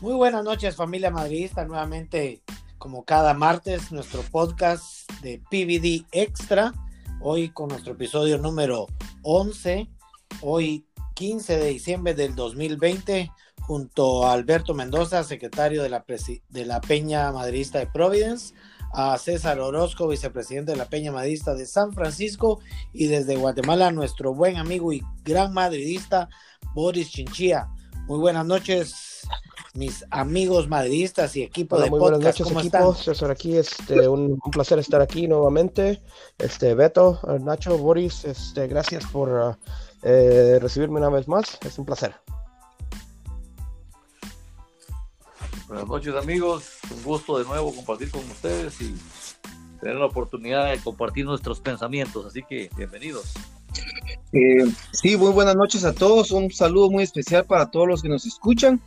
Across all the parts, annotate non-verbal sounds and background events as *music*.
Muy buenas noches familia madridista, nuevamente como cada martes nuestro podcast de PVD Extra, hoy con nuestro episodio número 11, hoy 15 de diciembre del 2020, junto a Alberto Mendoza, secretario de la, de la Peña Madridista de Providence, a César Orozco, vicepresidente de la Peña Madridista de San Francisco, y desde Guatemala nuestro buen amigo y gran madridista Boris Chinchilla. Muy buenas noches, mis amigos madridistas y equipo de muy Buenas noches, equipo. César aquí, este, un, placer estar aquí nuevamente. Este, Beto, Nacho, Boris, este, gracias por eh, recibirme una vez más. Es un placer. Buenas noches, amigos. Un gusto de nuevo compartir con ustedes y tener la oportunidad de compartir nuestros pensamientos. Así que bienvenidos. Eh, sí, muy buenas noches a todos. Un saludo muy especial para todos los que nos escuchan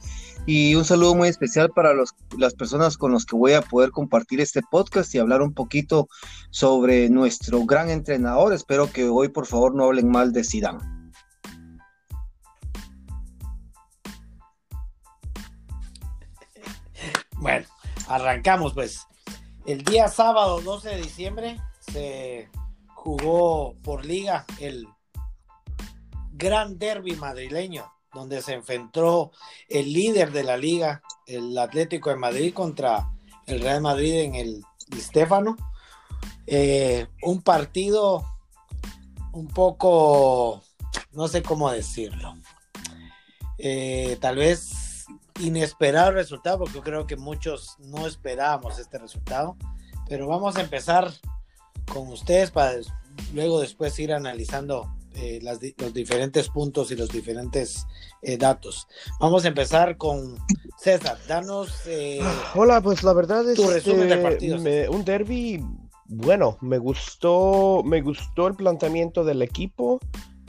y un saludo muy especial para las personas con los que voy a poder compartir este podcast y hablar un poquito sobre nuestro gran entrenador. Espero que hoy por favor no hablen mal de Zidane. Bueno, arrancamos pues. El día sábado 12 de diciembre se jugó por liga el gran derby madrileño donde se enfrentó el líder de la liga, el Atlético de Madrid, contra el Real Madrid en el Estéfano. Eh, un partido un poco, no sé cómo decirlo, eh, tal vez inesperado resultado, porque yo creo que muchos no esperábamos este resultado, pero vamos a empezar con ustedes para luego después ir analizando eh, los diferentes puntos y los diferentes eh, datos. Vamos a empezar con César. Danos. Eh, hola, pues la verdad es que un derby bueno. Me gustó, me gustó el planteamiento del equipo.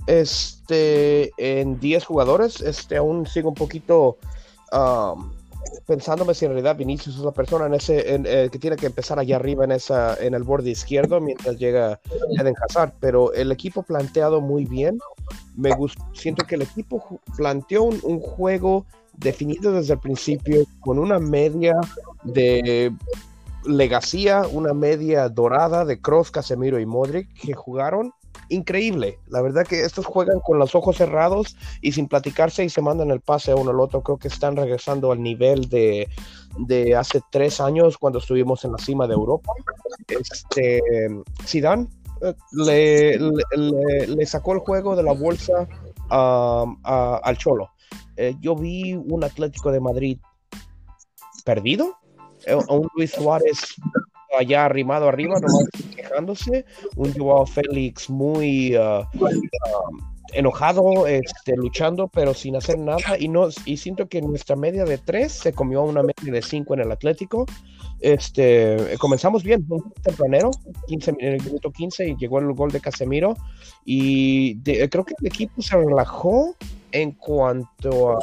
Este, en 10 jugadores, este, aún sigo un poquito pensándome si en realidad Vinicius es la persona en ese, eh, que tiene que empezar allá arriba en, esa, en el borde izquierdo mientras llega Eden Hazard, pero el equipo planteado muy bien. Me siento que el equipo planteó un, juego definido desde el principio con una media de legacía, una media dorada de Cross, Casemiro y Modric que jugaron increíble. La verdad que estos juegan con los ojos cerrados y sin platicarse y se mandan el pase a uno al otro. Creo que están regresando al nivel de, hace tres años cuando estuvimos en la cima de Europa. Este, Zidane eh, le, sacó el juego de la bolsa al Cholo. Eh, yo vi un Atlético de Madrid perdido, eh, un Luis Suárez allá arrimado arriba, nomás quejándose, un Joao Félix muy uh, enojado, este, luchando, pero sin hacer nada, y no, y siento que nuestra media de tres se comió una media de cinco en el Atlético. Este, comenzamos bien, un tempranero, 15, en el minuto 15, y llegó el gol de Casemiro, y creo que el equipo se relajó en cuanto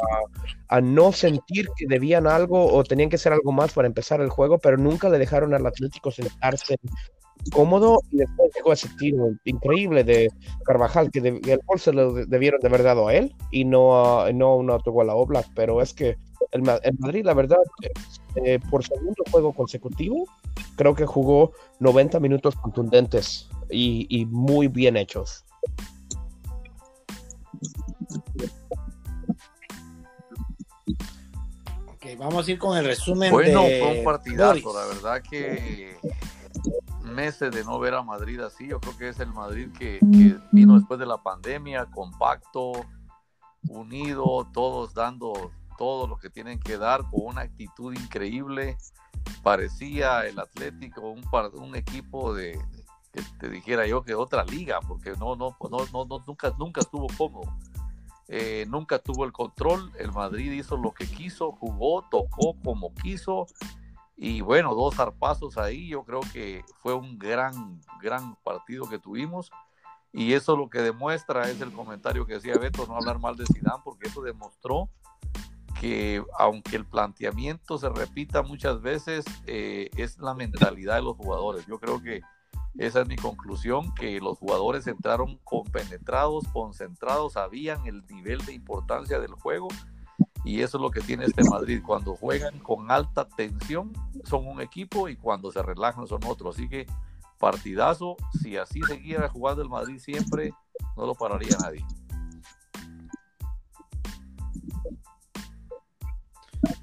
a, no sentir que debían algo o tenían que hacer algo más para empezar el juego, pero nunca le dejaron al Atlético sentarse cómodo y después llegó ese tiro increíble de Carvajal, que el gol se lo debieron de haber dado a él y no a, no un autogol a Oblak, pero es que el, Madrid, la verdad, eh, por segundo juego consecutivo, creo que jugó 90 minutos contundentes y, y muy bien hechos vamos a ir con el resumen. Bueno, fue un partidazo, la verdad que meses de no ver a Madrid así, yo creo que es el Madrid que, vino después de la pandemia, compacto, unido, todos dando todo lo que tienen que dar con una actitud increíble. Parecía el Atlético un, un equipo de, que te dijera yo que otra liga, porque no, no, no, no, nunca, nunca estuvo cómodo. Eh, nunca tuvo el control, el Madrid hizo lo que quiso, jugó, tocó como quiso y bueno, dos zarpazos ahí, yo creo que fue un gran, gran partido que tuvimos y eso lo que demuestra es el comentario que decía Beto, no hablar mal de Zidane, porque eso demostró que aunque el planteamiento se repita muchas veces, eh, es la mentalidad de los jugadores. Yo creo que esa es mi conclusión, que los jugadores entraron compenetrados, concentrados, sabían el nivel de importancia del juego Y eso es lo que tiene este Madrid. Cuando juegan con alta tensión son un equipo y cuando se relajan son otro. Así que partidazo, si así seguía jugando el Madrid siempre, no lo pararía nadie.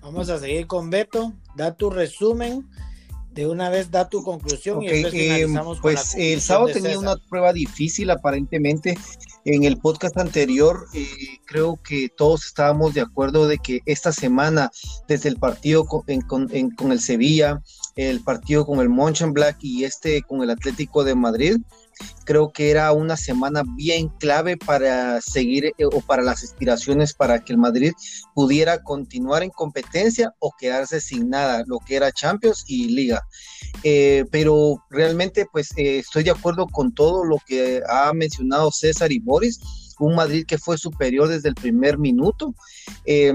Vamos a seguir con Beto. Da tu resumen. De una vez da tu conclusión y después eh, pues con la el sábado tenía César. una prueba difícil aparentemente. En el podcast anterior eh, creo que todos estábamos de acuerdo de que esta semana desde el partido con, en- con- en- con el Sevilla, el partido con el Mönchengladbach y este con el Atlético de Madrid, creo que era una semana bien clave para seguir eh, o para las aspiraciones para que el Madrid pudiera continuar en competencia o quedarse sin nada, lo que era Champions y Liga. Eh, pero realmente pues eh, estoy de acuerdo con todo lo que ha mencionado César y Boris, un Madrid que fue superior desde el primer minuto. Eh,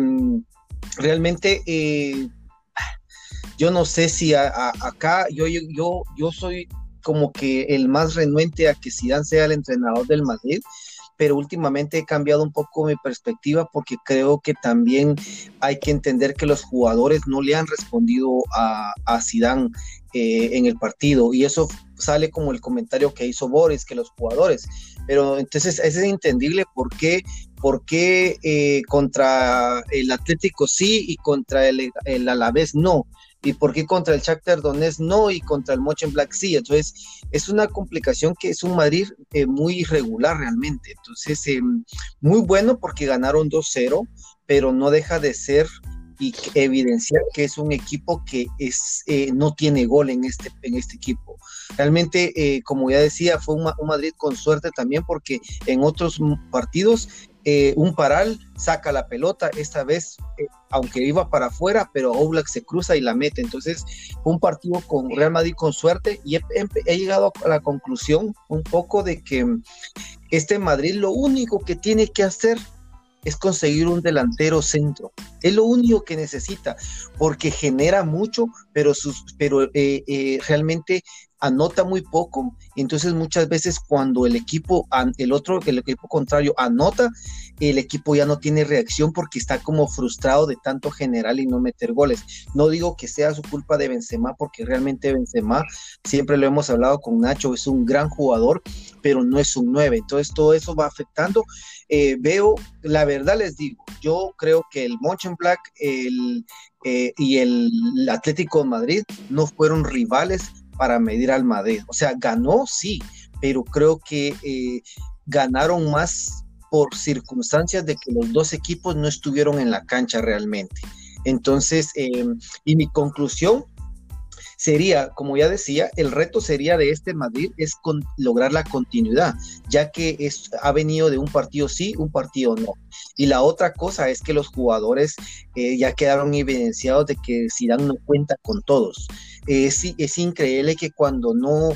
realmente yo no sé si a- a- acá yo, yo, yo soy como que el más renuente a que Zidane sea el entrenador del Madrid, pero últimamente he cambiado un poco mi perspectiva porque creo que también hay que entender que los jugadores no le han respondido a, a Zidane eh, en el partido y eso sale como el comentario que hizo Boris, que los jugadores, pero entonces es entendible por qué, por qué eh, contra el Atlético sí y contra el, el Alavés no y por qué contra el Shakhtar Donetsk no y contra el Black sí. Entonces, es una complicación que es un Madrid eh, muy irregular realmente. Entonces, eh, muy bueno porque ganaron 2-0, pero no deja de ser y evidenciar que es un equipo que es eh, no tiene gol en este, en este equipo. Realmente, eh, como ya decía, fue un, Madrid con suerte también porque en otros partidos eh, un paral saca la pelota, esta vez, eh, aunque iba para afuera, pero Oblak se cruza y la mete. Entonces, un partido con Real Madrid con suerte y he, llegado a la conclusión un poco de que este Madrid lo único que tiene que hacer es conseguir un delantero centro. Es lo único que necesita, porque genera mucho, pero, sus, pero eh, eh, realmente anota muy poco. Entonces muchas veces cuando el equipo, el otro, el equipo contrario anota, el equipo ya no tiene reacción porque está como frustrado de tanto generar y no meter goles. No digo que sea su culpa de Benzema, porque realmente Benzema, siempre lo hemos hablado con Nacho, es un gran jugador, pero no es un 9. Entonces todo eso va afectando. Eh, veo, la verdad les digo, yo creo que el Mönchengladbach el, eh, y el Atlético de Madrid no fueron rivales para medir al Madrid. O sea, ganó, sí, pero creo que eh, ganaron más por circunstancias de que los dos equipos no estuvieron en la cancha realmente. Entonces, eh, y mi conclusión sería, como ya decía, el reto sería de este Madrid es lograr la continuidad, ya que es, ha venido de un partido sí, un partido no. Y la otra cosa es que los jugadores eh, ya quedaron evidenciados de que Zidane no cuenta con todos. Es, es increíble que cuando no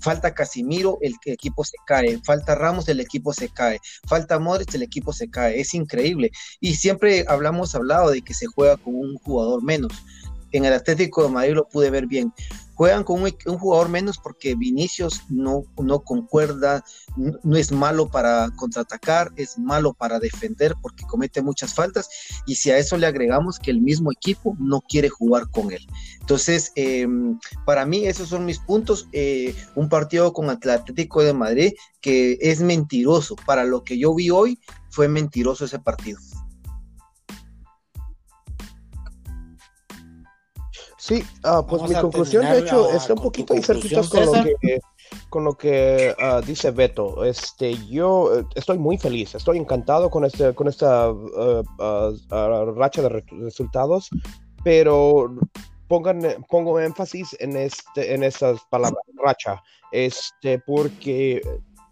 falta Casimiro, el equipo se cae, falta Ramos, el equipo se cae, falta Modric, el equipo se cae, es increíble. Y siempre hablamos, hablado de que se juega con un jugador menos. En el Atlético de Madrid lo pude ver bien. Juegan con un, jugador menos porque Vinicius no, no concuerda, no, es malo para contraatacar, es malo para defender porque comete muchas faltas. Y si a eso le agregamos que el mismo equipo no quiere jugar con él. Entonces, eh, para mí esos son mis puntos. Eh, un partido con Atlético de Madrid que es mentiroso. Para lo que yo vi hoy, fue mentiroso ese partido. Sí, uh, pues Vamos mi conclusión de hecho está un poquito ahí cerquita con lo que, con lo que uh, dice Beto. Este, yo uh, estoy muy feliz, estoy encantado con, este, con esta racha de re resultados, pero pongan, pongo énfasis en, este, en esas palabras, racha, este, porque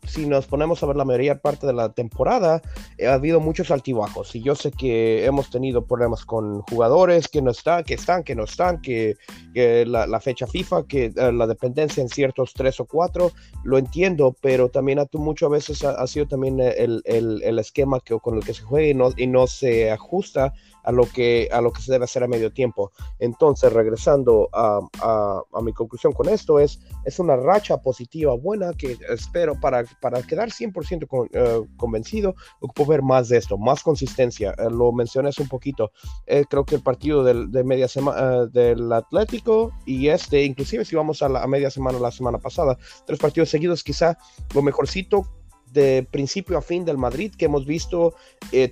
si nos ponemos a ver la mayoría parte de la temporada, ha habido muchos altibajos. Y yo sé que hemos tenido problemas con jugadores que no están, que están, que no están, que, que la, la, fecha FIFA, que uh, la dependencia en ciertos tres o cuatro, lo entiendo, pero también a muchas veces ha, ha sido también el, el, el, esquema que, con el que se juega y no, y no se ajusta a lo que a lo que se debe hacer a medio tiempo. Entonces, regresando a, a, a, mi conclusión con esto, es, es una racha positiva buena que espero para, para quedar 100% con, eh, convencido, ocupo ver más de esto, más consistencia. Eh, lo mencioné un poquito. creo que el partido del, de media semana del Atlético y este, inclusive si vamos a la media semana la semana pasada, tres partidos seguidos, quizá lo mejorcito de principio a fin del Madrid que hemos visto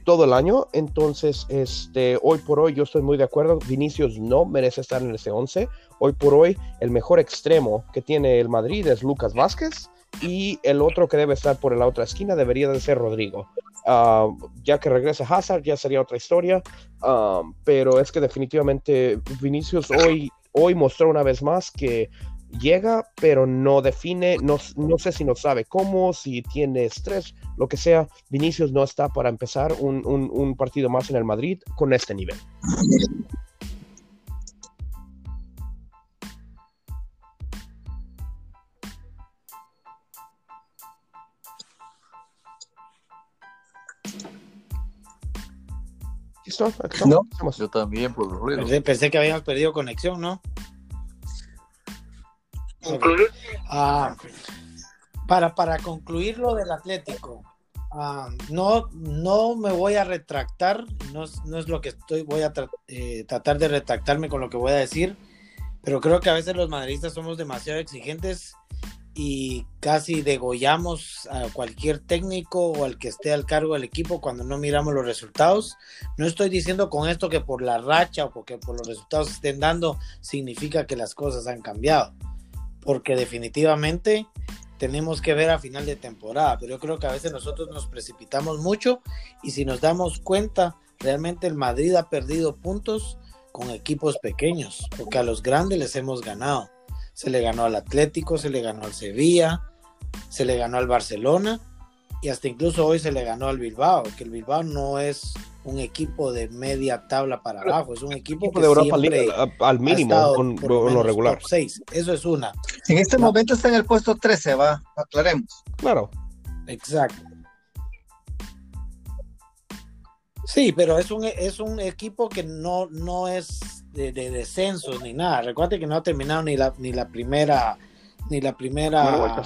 todo el año. Entonces, este, hoy por hoy yo estoy muy de acuerdo. Vinicius no merece estar en ese 11. Hoy por hoy, el mejor extremo que tiene el Madrid es Lucas Vázquez y el otro que debe estar por la otra esquina debería de ser Rodrigo. Ah, ya que regresa Hazard, ya sería otra historia, ah, pero es que definitivamente Vinicius hoy, hoy mostró una vez más que llega, pero no define, no, no, sé si no sabe cómo, si tiene estrés, lo que sea. Vinicius no está para empezar un, un partido más en el Madrid con este nivel. Yo también, por ruido. Pensé, que habíamos perdido conexión, ¿no? Ah, para, para concluir lo del Atlético, ah, no, no me voy a retractar, no, no es lo que estoy, voy a eh, tratar de retractarme con lo que voy a decir, pero creo que a veces los madridistas somos demasiado exigentes y casi degollamos a cualquier técnico o al que esté al cargo del equipo cuando no miramos los resultados. No estoy diciendo con esto que por la racha o porque por los resultados estén dando significa que las cosas han cambiado, porque definitivamente tenemos que ver a final de temporada, pero yo creo que a veces nosotros nos precipitamos mucho y si nos damos cuenta, realmente el Madrid ha perdido puntos con equipos pequeños, porque a los grandes les hemos ganado. Se le ganó al Atlético, se le ganó al Sevilla, se le ganó al Barcelona y hasta incluso hoy se le ganó al Bilbao, que el Bilbao no es un equipo de media tabla para abajo, es un equipo, que de Europa siempre al mínimo con lo, regular. Seis. Eso es una. En este momento está en el puesto 13, va, aclaremos. Claro. Exacto. Sí, pero es un, es un equipo que no, no es de, de descensos ni nada. Recuerda que no ha terminado ni la, ni la primera ni la primera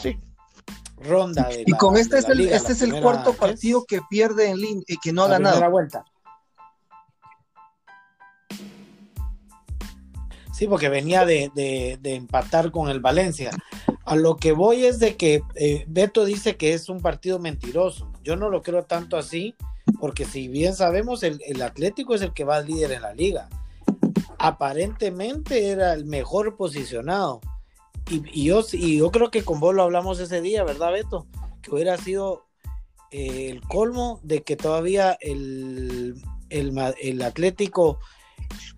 ronda. De y con este es el, este es el cuarto partido que pierde en línea y que no ha ganado. vuelta. Sí, porque venía de, de, empatar con el Valencia. A lo que voy es de que eh, Beto dice que es un partido mentiroso. Yo no lo creo tanto así, porque si bien sabemos, el, el Atlético es el que va al líder en la liga aparentemente era el mejor posicionado. Y, yo, y yo creo que con vos lo hablamos ese día, ¿verdad, Beto? Que hubiera sido eh, el colmo de que todavía el, el, el Atlético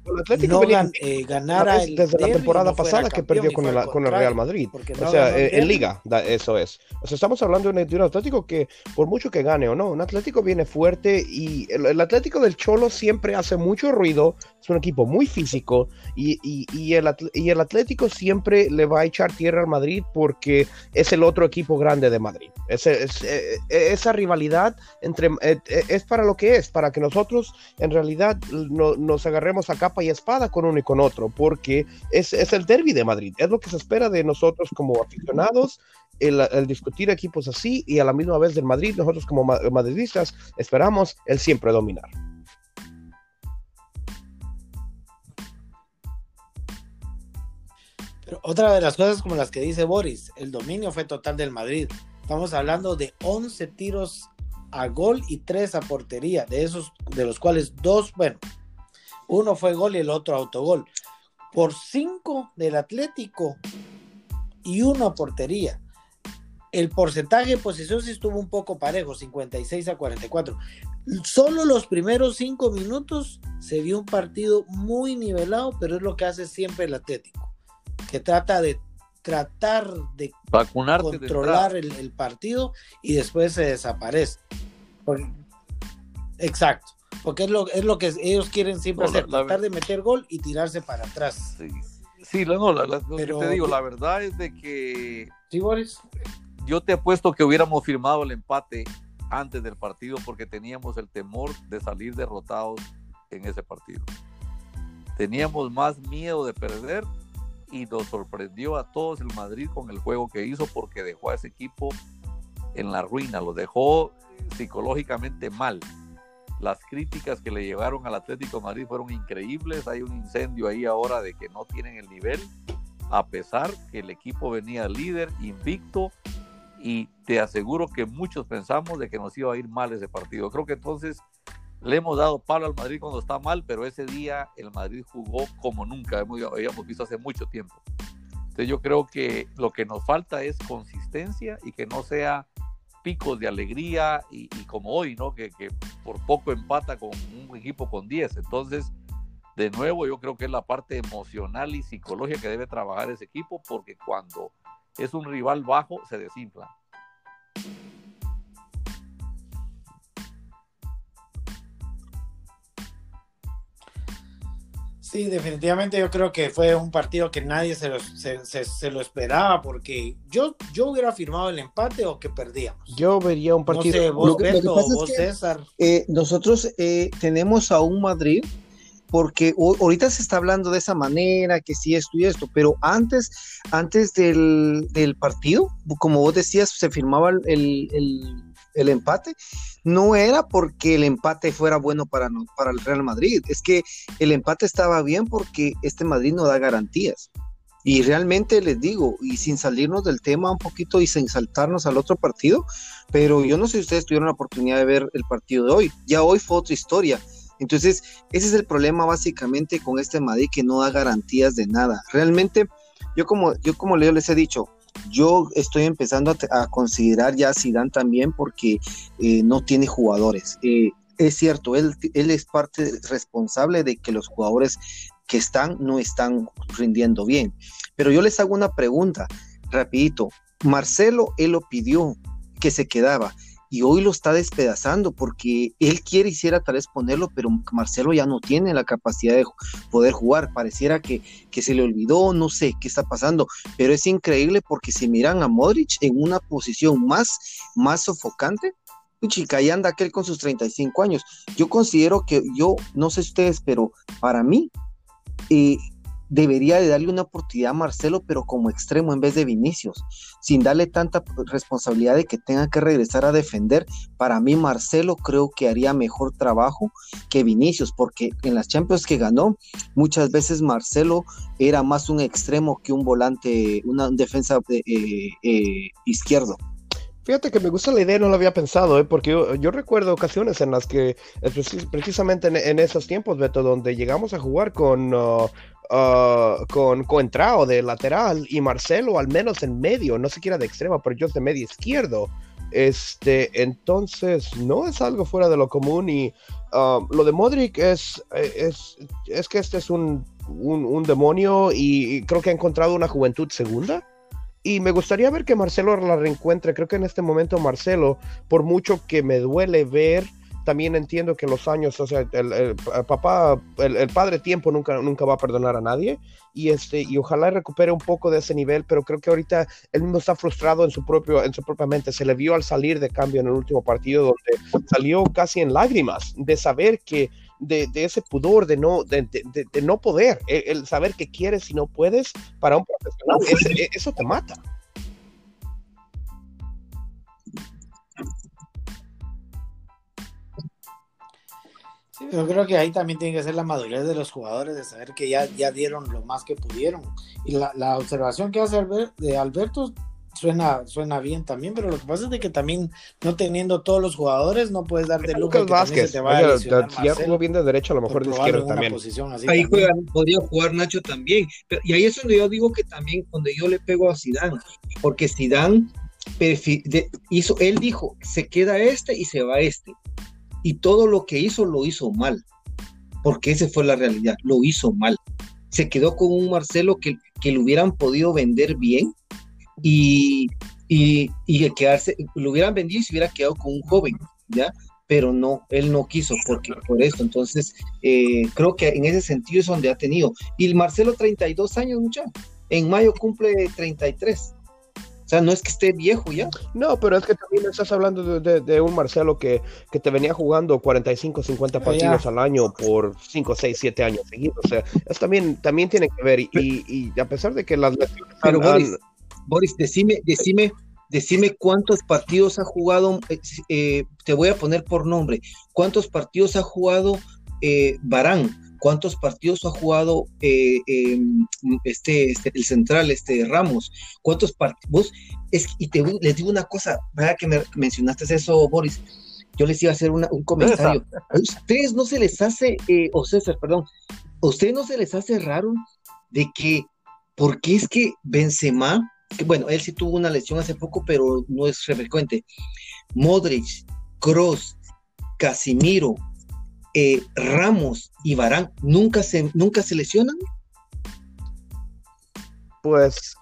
el Atlético no eh, ganara desde la temporada pasada que perdió con el, con el, Real Madrid. o sea, eh, en, liga, eso es. O sea, estamos hablando de un, Atlético que, por mucho que gane o no, un Atlético viene fuerte y el, Atlético del Cholo siempre hace mucho ruido. Es un equipo muy físico y, y, y, el, y el Atlético siempre le va a echar tierra al Madrid porque es el otro equipo grande de Madrid. Eh, esa rivalidad entre, es para lo que es, para que nosotros en realidad nos agarremos a capa y espada con uno y con otro, porque es, el derby de Madrid, es lo que se espera de nosotros como aficionados, el, discutir equipos así y a la misma vez del Madrid, nosotros como madridistas esperamos el siempre dominar. Otra de las cosas como las que dice Boris, el dominio fue total del Madrid. Estamos hablando de 11 tiros a gol y 3 a portería, de esos de los cuales dos, bueno, uno fue gol y el otro autogol. Por cinco del Atlético y uno a portería. El porcentaje de posesión sí estuvo un poco parejo, 56 a 44. Solo los primeros cinco minutos se vio un partido muy nivelado, pero es lo que hace siempre el Atlético, que trata de tratar de controlar el, partido y después se desaparece. exacto. Porque es lo, es lo que ellos quieren siempre hacer, tratar de meter gol y tirarse para atrás. Sí, no, lo que te digo, la verdad es de que... Sí, Boris. Yo te apuesto que hubiéramos firmado el empate antes del partido porque teníamos el temor de salir derrotados en ese partido. Teníamos más miedo de perder y nos sorprendió a todos el Madrid con el juego que hizo porque dejó a ese equipo en la ruina, lo dejó psicológicamente mal. Las críticas que le llevaron al Atlético Madrid fueron increíbles. Hay un incendio ahí ahora de que no tienen el nivel, a pesar que el equipo venía líder, invicto, y te aseguro que muchos pensamos de que nos iba a ir mal ese partido. Creo que entonces le hemos dado palo al Madrid cuando está mal, pero ese día el Madrid jugó como nunca habíamos visto hace mucho tiempo. Entonces yo creo que lo que nos falta es consistencia y que no sea picos de alegría y, como hoy, ¿no? Que, por poco empata con un equipo con 10. Entonces, de nuevo, yo creo que es la parte emocional y psicológica que debe trabajar ese equipo porque cuando es un rival bajo, se desinfla. Sí, definitivamente yo creo que fue un partido que nadie se lo, se, lo esperaba porque yo, yo hubiera firmado el empate o que perdíamos. Yo vería un partido. No sé, vos, Beto, vos, César. Eh, nosotros eh, tenemos a un Madrid porque ahorita se está hablando de esa manera, que sí esto y esto, pero antes, antes del, del partido, como vos decías, se firmaba el, el, el, empate, no era porque el empate fuera bueno para, para el Real Madrid, es que el empate estaba bien porque este Madrid no da garantías. Y realmente les digo, y sin salirnos del tema un poquito y sin saltarnos al otro partido, pero yo no sé si ustedes tuvieron la oportunidad de ver el partido de hoy. Ya hoy fue otra historia entonces, ese es el problema básicamente con este Madrid que no da garantías de nada. Realmente, yo como, yo como les he dicho, yo estoy empezando a, considerar ya a Zidane también porque eh, no tiene jugadores. Eh, es cierto, él, él es parte responsable de que los jugadores que están no están rindiendo bien. Pero yo les hago una pregunta, rapidito. Marcelo, él lo pidió que se quedaba y hoy lo está despedazando porque él quiere hiciera tal vez ponerlo, pero Marcelo ya no tiene la capacidad de poder jugar. Pareciera que, que se le olvidó, no sé qué está pasando, pero es increíble porque si miran a Modric en una posición más, más sofocante, chica, ahí anda aquel con sus 35 años. Yo considero que yo, no sé ustedes, pero para mí, eh, debería de darle una oportunidad a Marcelo, pero como extremo en vez de Vinicius, sin darle tanta responsabilidad de que tenga que regresar a defender. Para mí Marcelo creo que haría mejor trabajo que Vinicius, porque en las Champions que ganó, muchas veces Marcelo era más un extremo que un volante, una defensa eh, eh, izquierdo. Fíjate que me gusta la idea, no lo había pensado, ¿eh? porque yo, recuerdo ocasiones en las que, precisamente en, esos tiempos, Beto, donde llegamos a jugar con, uh, uh, con Coentrao de lateral y Marcelo al menos en medio, no siquiera de extrema, pero yo de medio izquierdo. Este, entonces, no es algo fuera de lo común y uh, lo de Modric es, es, es que este es un, un, un demonio y creo que ha encontrado una juventud segunda y me gustaría ver que Marcelo la reencuentre. Creo que en este momento Marcelo, por mucho que me duele ver, también entiendo que los años, o sea, el, papá, el, padre tiempo nunca, nunca va a perdonar a nadie. Y, este, y ojalá recupere un poco de ese nivel, pero creo que ahorita él mismo está frustrado en su, propio, en su propia mente. Se le vio al salir de cambio en el último partido, donde salió casi en lágrimas de saber que de, ese pudor de no, de, no poder, el, saber que quieres y no puedes para un profesional, e, eso te mata. Sí, yo creo que ahí también tiene que ser la madurez de los jugadores, de saber que ya, ya dieron lo más que pudieron. Y la, la observación que hace de Alberto suena, suena bien también, pero lo que pasa es de que también no teniendo todos los jugadores no puedes dar de lujo que se te vaya a ya jugó bien de derecho, a lo mejor de izquierda también. ahí podría jugar Nacho también. y ahí es donde yo digo que también, cuando yo le pego a Zidane, porque Zidane hizo, él dijo, se queda este y se va este. Y todo lo que hizo lo hizo mal, porque esa fue la realidad, lo hizo mal. Se quedó con un Marcelo que, que lo hubieran podido vender bien, y, y, y quedarse, lo hubieran vendido y se hubiera quedado con un joven, ¿ya? Pero no, él no quiso porque, por eso. Entonces, eh, creo que en ese sentido es donde ha tenido. Y el Marcelo, 32 años, mucha. En mayo cumple 33. O sea, no es que esté viejo ya. No, pero es que también estás hablando de, un Marcelo que, que, te venía jugando 45, 50 partidos al año por 5, 6, 7 años seguidos. O sea, eso también, también tiene que ver. Y, y, a pesar de que las lesiones Boris, decime, decime, decime cuántos partidos ha jugado, eh, eh, te voy a poner por nombre, cuántos partidos ha jugado eh, Barán, cuántos partidos ha jugado em, este, este, el central, este Ramos, cuántos partidos, es, y te, les digo una cosa, vaya que me mencionaste eso, Boris, yo les iba a hacer un comentario. ¿A ustedes no se les hace, o César, perdón, ¿a ustedes no se les hace raro de que, ¿por qué es que Benzema bueno, él sí tuvo una lesión hace poco, pero no es frecuente. Modric, Cross, Casimiro, eh, Ramos y Barán nunca se, nunca se lesionan. Pues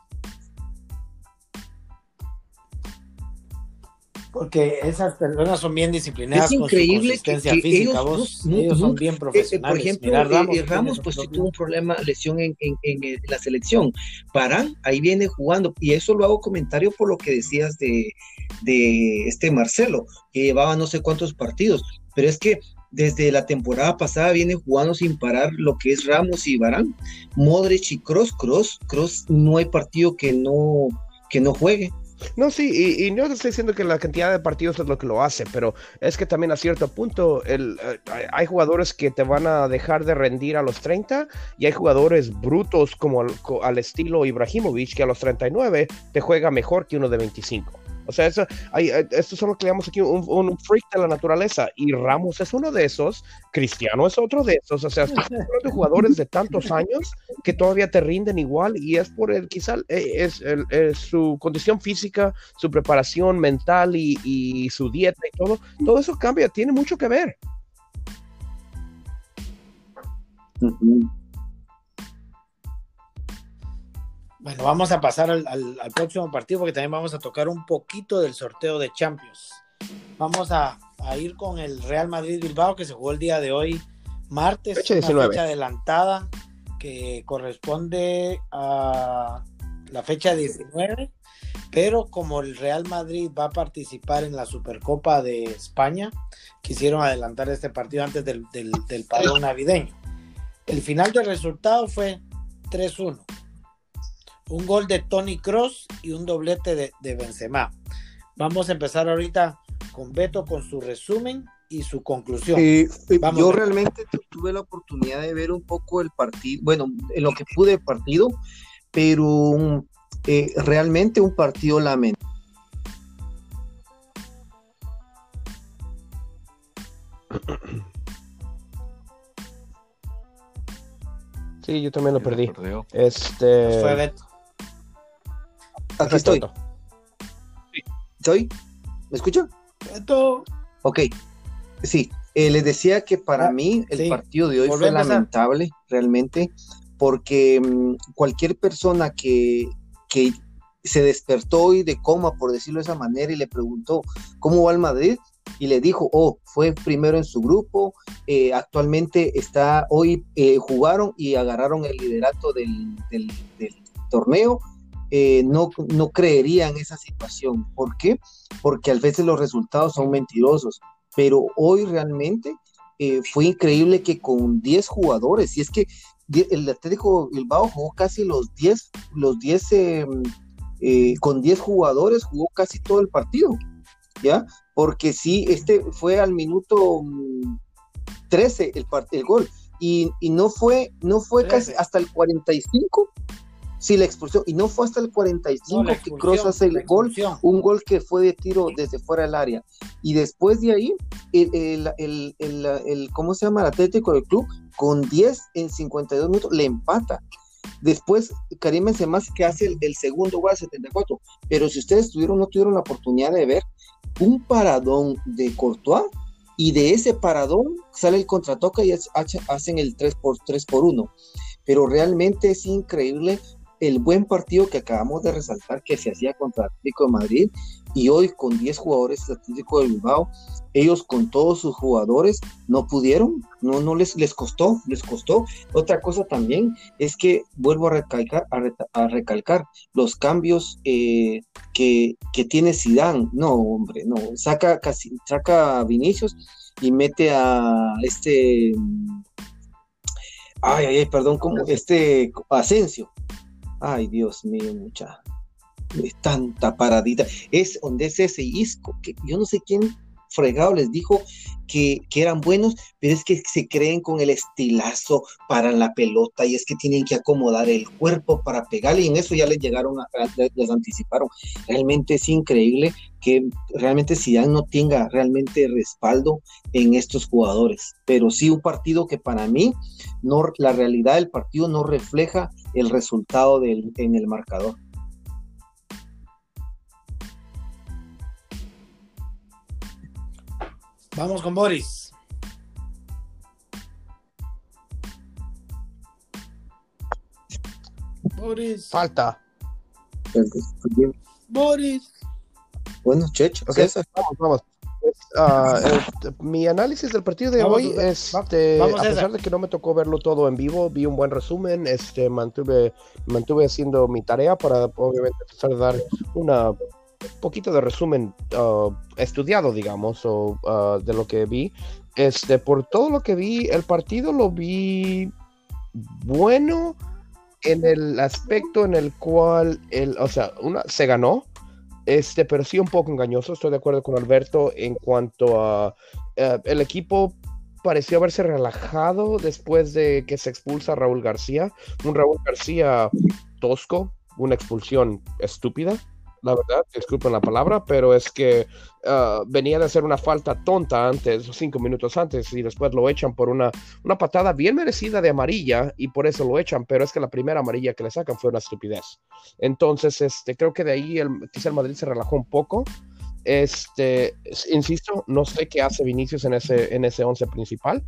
Porque esas personas son bien disciplinadas. Es increíble con su que, física, ellos, son bien profesionales. Eh, por ejemplo, Ramos, pues sí tuvo un problema, lesión en, la selección. Parán, ahí viene jugando, y eso lo hago comentario por lo que decías de, de este Marcelo, que llevaba no sé cuántos partidos, pero es que desde la temporada pasada viene jugando sin parar lo que es Ramos y Barán, Modric y Cross, Cross, Cross, no hay partido que no, que no juegue. No, sí, y, no estoy diciendo que la cantidad de partidos es lo que lo hace, pero es que también a cierto punto eh, hay jugadores que te van a dejar de rendir a los 30 y hay jugadores brutos como al, al estilo Ibrahimovic que a los 39 te juega mejor que uno de 25. O sea, eso, hay, esto es lo que llamamos aquí un, freak de la naturaleza. Y Ramos es uno de esos, Cristiano es otro de esos. O sea, *laughs* de jugadores de tantos años que todavía te rinden igual y es por el, quizá eh, es, su condición física, su preparación mental y, su dieta y todo. Todo eso cambia, tiene mucho que ver. Bueno, vamos a pasar al, próximo partido porque también vamos a tocar un poquito del sorteo de Champions. Vamos a, ir con el Real Madrid Bilbao que se jugó el día de hoy, martes, fecha, una fecha adelantada que corresponde a la fecha 19, pero como el Real Madrid va a participar en la Supercopa de España, quisieron adelantar este partido antes del, del, del parón navideño. El final del resultado fue 3-1 un gol de Tony Cross y un doblete de, de Benzema. Vamos a empezar ahorita con Beto con su resumen y su conclusión. yo realmente tuve la oportunidad de ver un poco el partido, bueno, lo que pude partido, pero eh, realmente un partido lamentable. Sí, yo también lo perdí. Este. Fue Beto. Aquí estoy. ¿Estoy? ¿Me escuchan? Ok. Sí, eh, les decía que para ah, mí el partido de hoy fue lamentable, realmente, porque mm, cualquier persona que, que se despertó hoy de coma, por decirlo de esa manera, y le preguntó cómo va el Madrid, y le dijo, oh, fue primero en su grupo, eh, actualmente está, hoy eh, jugaron y agarraron el liderato del, del torneo eh, no, no creería en esa situación. ¿Por qué? Porque a veces los resultados son mentirosos, pero hoy realmente eh, fue increíble que con 10 jugadores, y es que el Atlético Bilbao jugó casi los 10, los 10, em, eh, con 10 jugadores jugó casi todo el partido, ¿ya? Porque sí, este fue al minuto 13 mm, el, el gol, y, no fue, no fue casi hasta el 45 Sí, la expulsión. Y no fue hasta el 45 que Cross hace el gol, un gol que fue de tiro desde fuera del área. Y después de ahí, el, el, el, ¿cómo se llama? El Atlético del Club, con 10 en 52 minutos, le empata. Después, Karim Benzema que hace el, segundo gol 74. Pero si ustedes tuvieron, no tuvieron la oportunidad de ver un paradón de Courtois, y de ese paradón sale el contratoca y hacen el 3 por 3 por 1. Pero realmente es increíble el buen partido que acabamos de resaltar que se hacía contra Atlético de Madrid y hoy con 10 jugadores Atlético de Bilbao, ellos con todos sus jugadores no pudieron, no, no les, les costó, les costó. Otra cosa también es que vuelvo a recalcar, a, recalcar los cambios eh, que, que, tiene Zidane. No, hombre, no, saca, casi, saca a Vinicius y mete a este, ay, ay, perdón, como este Asensio Ay, Dios mío, mucha. tanta paradita. Es donde es ese Isco, que yo no sé quién fregado les dijo que, eran buenos, pero es que se creen con el estilazo para la pelota y es que tienen que acomodar el cuerpo para pegarle y en eso ya les llegaron, a, les anticiparon. Realmente es increíble que realmente Zidane no tenga realmente respaldo en estos jugadores, pero sí un partido que para mí no, la realidad del partido no refleja el resultado en el marcador. Vamos con Boris. Boris. Falta. Boris. Bueno, Checho, vamos, vamos. Ah, mi análisis del partido de hoy es, este, a pesar de que no me tocó verlo todo en vivo, vi un buen resumen, este, mantuve, mantuve haciendo mi tarea para obviamente tratar de dar una poquito de resumen uh, estudiado, digamos, o, uh, de lo que vi. Este, por todo lo que vi, el partido lo vi bueno en el aspecto en el cual, el, o sea, una, se ganó, este, pero sí un poco engañoso. Estoy de acuerdo con Alberto en cuanto a uh, el equipo pareció haberse relajado después de que se expulsa Raúl García. Un Raúl García tosco, una expulsión estúpida la verdad, disculpen la palabra, pero es que ah, venía de hacer una falta tonta antes, cinco minutos antes, y después lo echan por una, una patada bien merecida de amarilla, y por eso lo echan, pero es que la primera amarilla que le sacan fue una estupidez. Entonces, este, creo que de ahí el, quizá el Madrid se relajó un poco. Este, insisto, no sé qué hace Vinicius en ese, en ese once principal,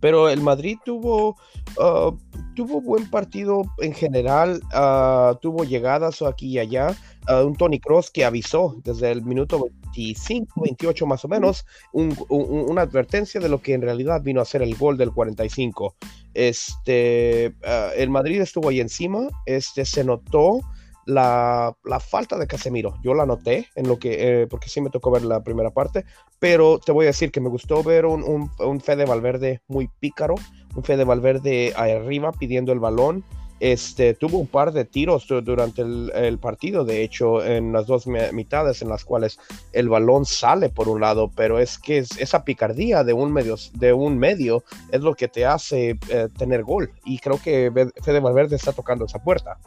pero el Madrid tuvo, ah, tuvo buen partido en general, uh, tuvo llegadas aquí y allá. Uh, un Tony Cross que avisó desde el minuto 25, 28 más o menos, una advertencia de lo que en realidad vino a ser el gol del 45. Este, el Madrid estuvo ahí encima, este, se notó la, falta de Casemiro. Yo la noté en lo que, eh, porque sí me tocó ver la primera parte, pero te voy a decir que me gustó ver un, un, un Fede Valverde muy pícaro, un Fede Valverde arriba pidiendo el balón. Este, tuvo un par de tiros durante el, partido, de hecho, en las dos mitades en las cuales el balón sale por un lado, pero es que esa picardía de un medio, de un medio es lo que te hace eh, tener gol. Y creo que Fede Valverde está tocando esa puerta.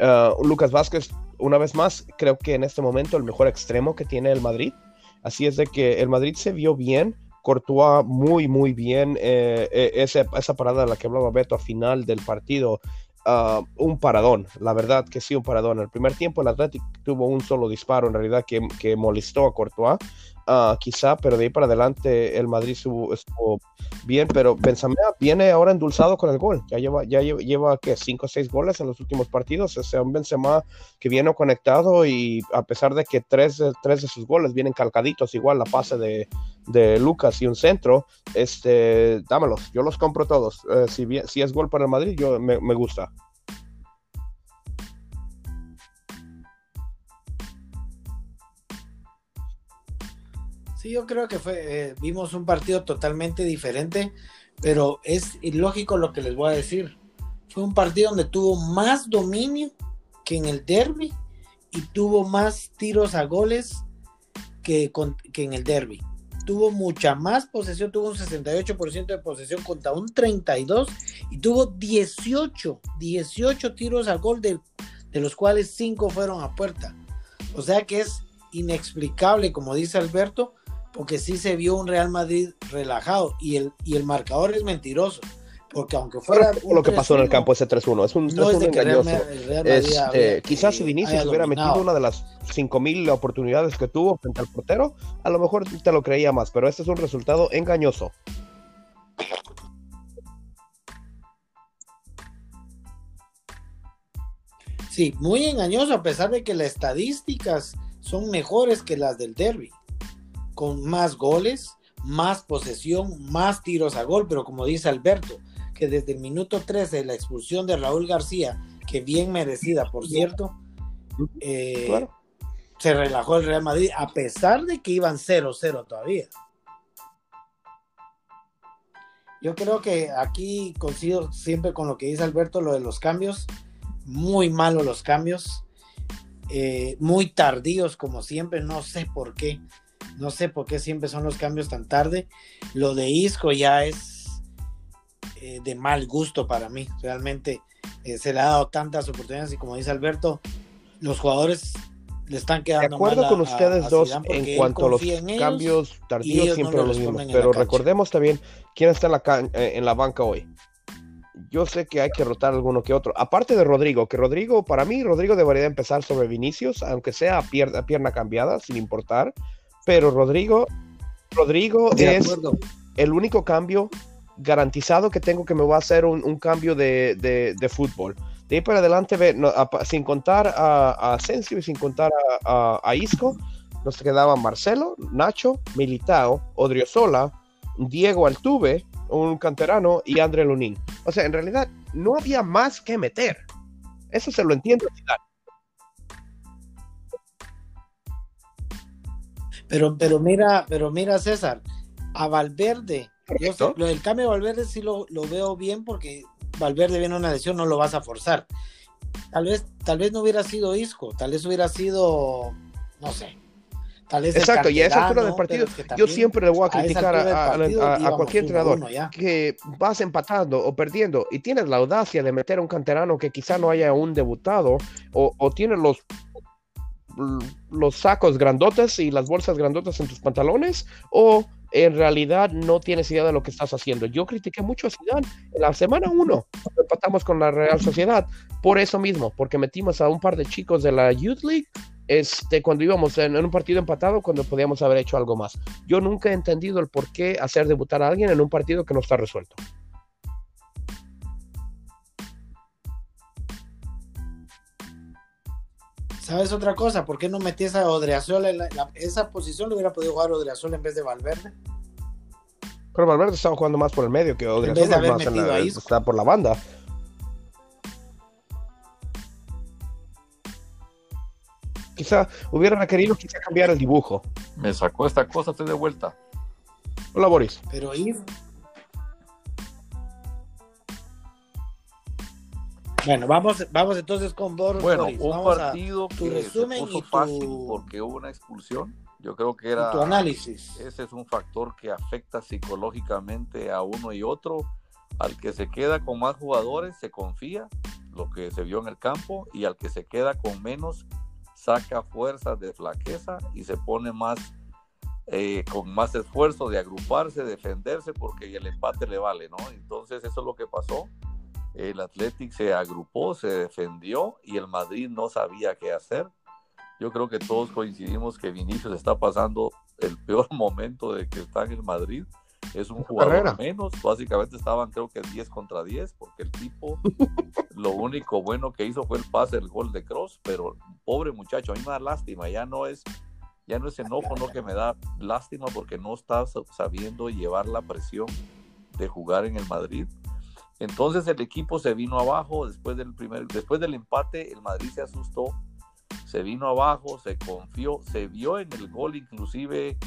Uh, Lucas Vázquez, una vez más, creo que en este momento el mejor extremo que tiene el Madrid. Así es de que el Madrid se vio bien, Courtois muy, muy bien. Eh, eh, esa, esa, parada de la que hablaba Beto a final del partido, uh, un paradón, la verdad que sí, un paradón. En el primer tiempo el Atlético tuvo un solo disparo, en realidad, que, que molestó a Courtois. Ah, quizá, pero de ahí para adelante el Madrid estuvo, bien, pero Benzema viene ahora endulzado con el gol, ya lleva, ya lleva, ¿qué? cinco o seis goles en los últimos partidos, o sea, un Benzema que viene conectado y a pesar de que tres, tres de sus goles vienen calcaditos, igual la pase de, de Lucas y un centro, este, dámelos, yo los compro todos, eh, si, si es gol para el Madrid, yo me gusta. Sí, yo creo que fue, eh, vimos un partido totalmente diferente, pero es ilógico lo que les voy a decir. Fue un partido donde tuvo más dominio que en el derby y tuvo más tiros a goles que, que en el derby. Tuvo mucha más posesión, tuvo un 68% de posesión contra un 32 y tuvo 18, 18 tiros a gol de, de los cuales 5 fueron a puerta. O sea que es inexplicable, como dice Alberto, porque sí se vio un Real Madrid relajado y el, y el marcador es mentiroso. Porque aunque fuera. lo que pasó en el campo ese 3-1. Es un 3-1 engañoso. Este, quizás si Vinicius hubiera metido una de las 5.000 oportunidades que tuvo frente al portero, a lo mejor te lo creía más. Pero este es un resultado engañoso. Sí, muy engañoso, a pesar de que las estadísticas son mejores que las del derby con más goles, más posesión, más tiros a gol, pero como dice Alberto, que desde el minuto 13 la expulsión de Raúl García, que bien merecida, por cierto, eh, se relajó el Real Madrid, a pesar de que iban 0-0 todavía. Yo creo que aquí coincido siempre con lo que dice Alberto, lo de los cambios, muy malo los cambios. eh, muy tardíos como siempre, no sé por qué, no sé por qué siempre son los cambios tan tarde. Lo de Isco ya es eh, de mal gusto para mí, realmente eh, se le ha dado tantas oportunidades y como dice Alberto, los jugadores le están quedando. De acuerdo con ustedes dos en cuanto a los cambios tardíos, siempre lo mismo. Pero recordemos también quién está en la, en la banca hoy yo sé que hay que rotar alguno que otro. Aparte de Rodrigo, que Rodrigo, para mí, Rodrigo debería empezar sobre Vinicius, aunque sea a pierna, pierna cambiada, sin importar. Pero Rodrigo, Rodrigo es el único cambio garantizado que tengo que me va a hacer un, cambio de, fútbol. De ahí para adelante, sin contar a, Asensio y sin contar a, Isco, nos quedaban Marcelo, Nacho, Militao, Odriozola, Diego Altuve, un canterano, y André Lunin. O sea, en realidad no había más que meter. Eso se lo entiendo. Pero, pero mira, pero mira, César, a Valverde, lo del cambio de Valverde sí lo, veo bien porque Valverde viene una lesión, no lo vas a forzar. Tal vez, tal vez no hubiera sido Isco, tal vez hubiera sido, no sé, Exacto, y a esa altura del partido, yo siempre le voy a criticar a, cualquier entrenador que vas empatando o perdiendo y tienes la audacia de meter a un canterano que quizá no haya aún debutado o, o tienes los los sacos grandotes y las bolsas grandotas en tus pantalones o en realidad no tienes idea de lo que estás haciendo. Yo critiqué mucho a Zidane en la semana 1, empatamos con la Real Sociedad, por eso mismo, porque metimos a un par de chicos de la Youth League este, cuando íbamos en, un partido empatado, cuando podíamos haber hecho algo más. Yo nunca he entendido el por qué hacer debutar a alguien en un partido que no está resuelto. ¿Sabes otra cosa? ¿Por qué no metías a Odreazola en esa posición? ¿Lo hubiera podido jugar Odreazola en vez de Valverde? Pero Valverde estaba jugando más por el medio que Odreazola más está por la banda. Quizá hubiera requerido quizá cambiar el dibujo. Me sacó esta cosa, estoy de vuelta. Hola, Boris. Pero ir. Bueno, vamos, vamos entonces con Boris. Bueno, un partido que se puso fácil porque hubo una expulsión. Yo creo que era. Tu análisis. Ese es un factor que afecta psicológicamente a uno y otro. Al que se queda con más jugadores se confía, lo que se vio en el campo, y al que se queda con menos saca fuerzas de flaqueza y se pone más eh, con más esfuerzo de agruparse, defenderse, porque el empate le vale, ¿no? Entonces eso es lo que pasó. El Athletic se agrupó, se defendió y el Madrid no sabía qué hacer. Yo creo que todos coincidimos que Vinicius está pasando el peor *laughs* momento de que está en el Madrid es un jugador menos. Básicamente estaban creo que 10 contra 10 porque el tipo *laughs* lo único bueno que hizo fue el pase, el gol de Cross, pero pobre muchacho, a mí me da lástima, ya no es ya no es enojo lo que me da lástima porque no está sabiendo llevar la presión de jugar en el Madrid. Entonces el equipo se vino abajo después del primer después del empate, el Madrid se asustó, se vino abajo, se confió, se vio en el gol inclusive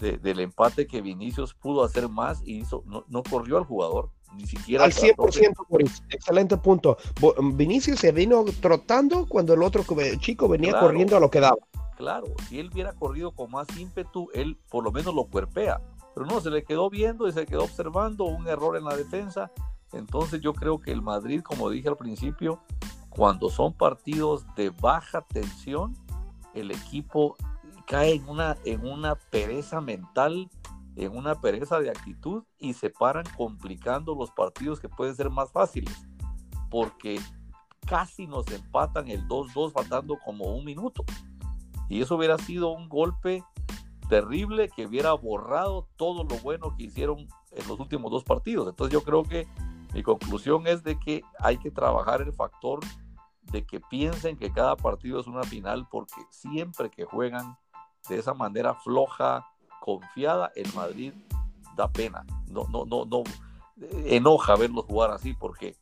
del empate que Vinicius pudo hacer más y hizo, no, corrió al jugador, ni siquiera. Al 100%, Excelente punto. Vinicius se vino trotando cuando el otro chico venía corriendo a lo que daba. Claro, si él hubiera corrido con más ímpetu, él por lo menos lo cuerpea. Pero no, se le quedó viendo y se quedó observando un error en la defensa. Entonces yo creo que el Madrid, como dije al principio, cuando son partidos de baja tensión, el equipo cae en una, en una pereza mental, en una pereza de actitud y se paran complicando los partidos que pueden ser más fáciles, porque casi nos empatan el 2-2 faltando como un minuto. Y eso hubiera sido un golpe terrible que hubiera borrado todo lo bueno que hicieron en los últimos dos partidos. Entonces yo creo que mi conclusión es de que hay que trabajar el factor de que piensen que cada partido es una final porque siempre que juegan de esa manera floja, confiada, el Madrid da pena. No, no, no, no enoja verlos jugar así porque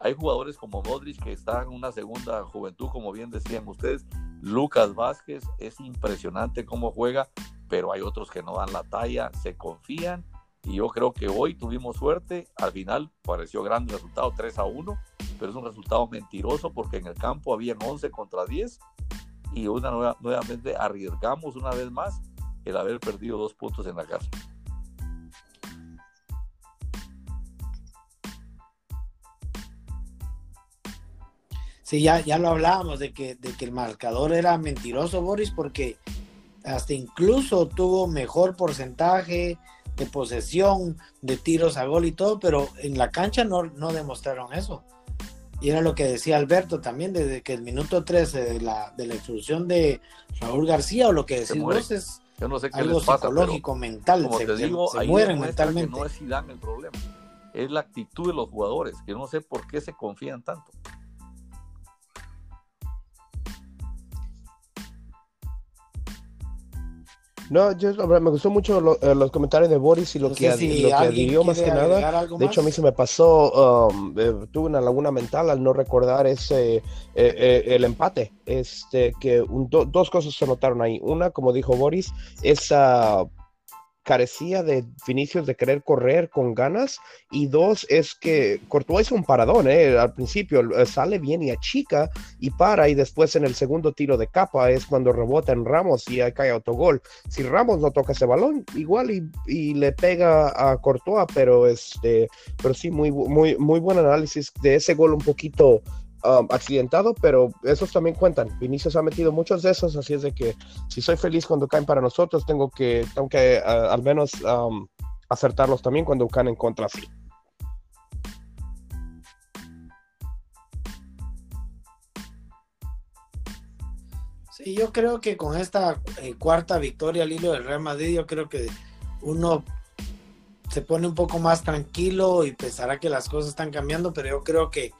hay jugadores como Modric que están en una segunda juventud, como bien decían ustedes. Lucas Vázquez es impresionante cómo juega, pero hay otros que no dan la talla, se confían. Y yo creo que hoy tuvimos suerte. Al final pareció grande el resultado 3 a 1, pero es un resultado mentiroso porque en el campo habían 11 contra 10 y una nuevamente arriesgamos una vez más el haber perdido dos puntos en la casa. Sí, ya, ya lo hablábamos de que, de que el marcador era mentiroso, Boris, porque hasta incluso tuvo mejor porcentaje de posesión, de tiros a gol y todo, pero en la cancha no, no demostraron eso. Y era lo que decía Alberto también, desde que el minuto 13 de la, de la expulsión de Raúl García, o lo que decís vos es Yo no sé qué algo les pasa, psicológico, mental, como se, te digo, se mueren mentalmente. no es Zidane el problema, es la actitud de los jugadores, que no sé por qué se confían tanto. No, yo me gustó mucho lo- eh, los comentarios de Boris y lo No que, si lo que adhirió más que nada. De hecho, a mí se me pasó, um, eh, tuve una laguna mental al no recordar ese, eh, eh, el empate. Este, que un- do- dos cosas se notaron ahí. Una, como dijo Boris, esa carecía de Vinicius de querer correr con ganas. Y dos, es que Courtois hizo un paradón, eh, al principio eh, sale bien y achica y para. Y después en el segundo tiro de capa es cuando rebota en Ramos y ahí cae autogol si Ramos no toca ese balón, igual y, y le pega a Courtois, pero este, pero sí, muy, muy, muy buen análisis de ese gol un poquito um, accidentado, pero esos también cuentan. Vinicius ha metido muchos de esos, así es de que si soy feliz cuando caen para nosotros, tengo que, tengo que uh, al menos um, acertarlos también cuando caen en contra, sí. Sí, yo creo que con esta eh, cuarta victoria al hilo del Real Madrid, yo creo que uno se pone un poco más tranquilo y pensará que las cosas están cambiando, pero yo creo que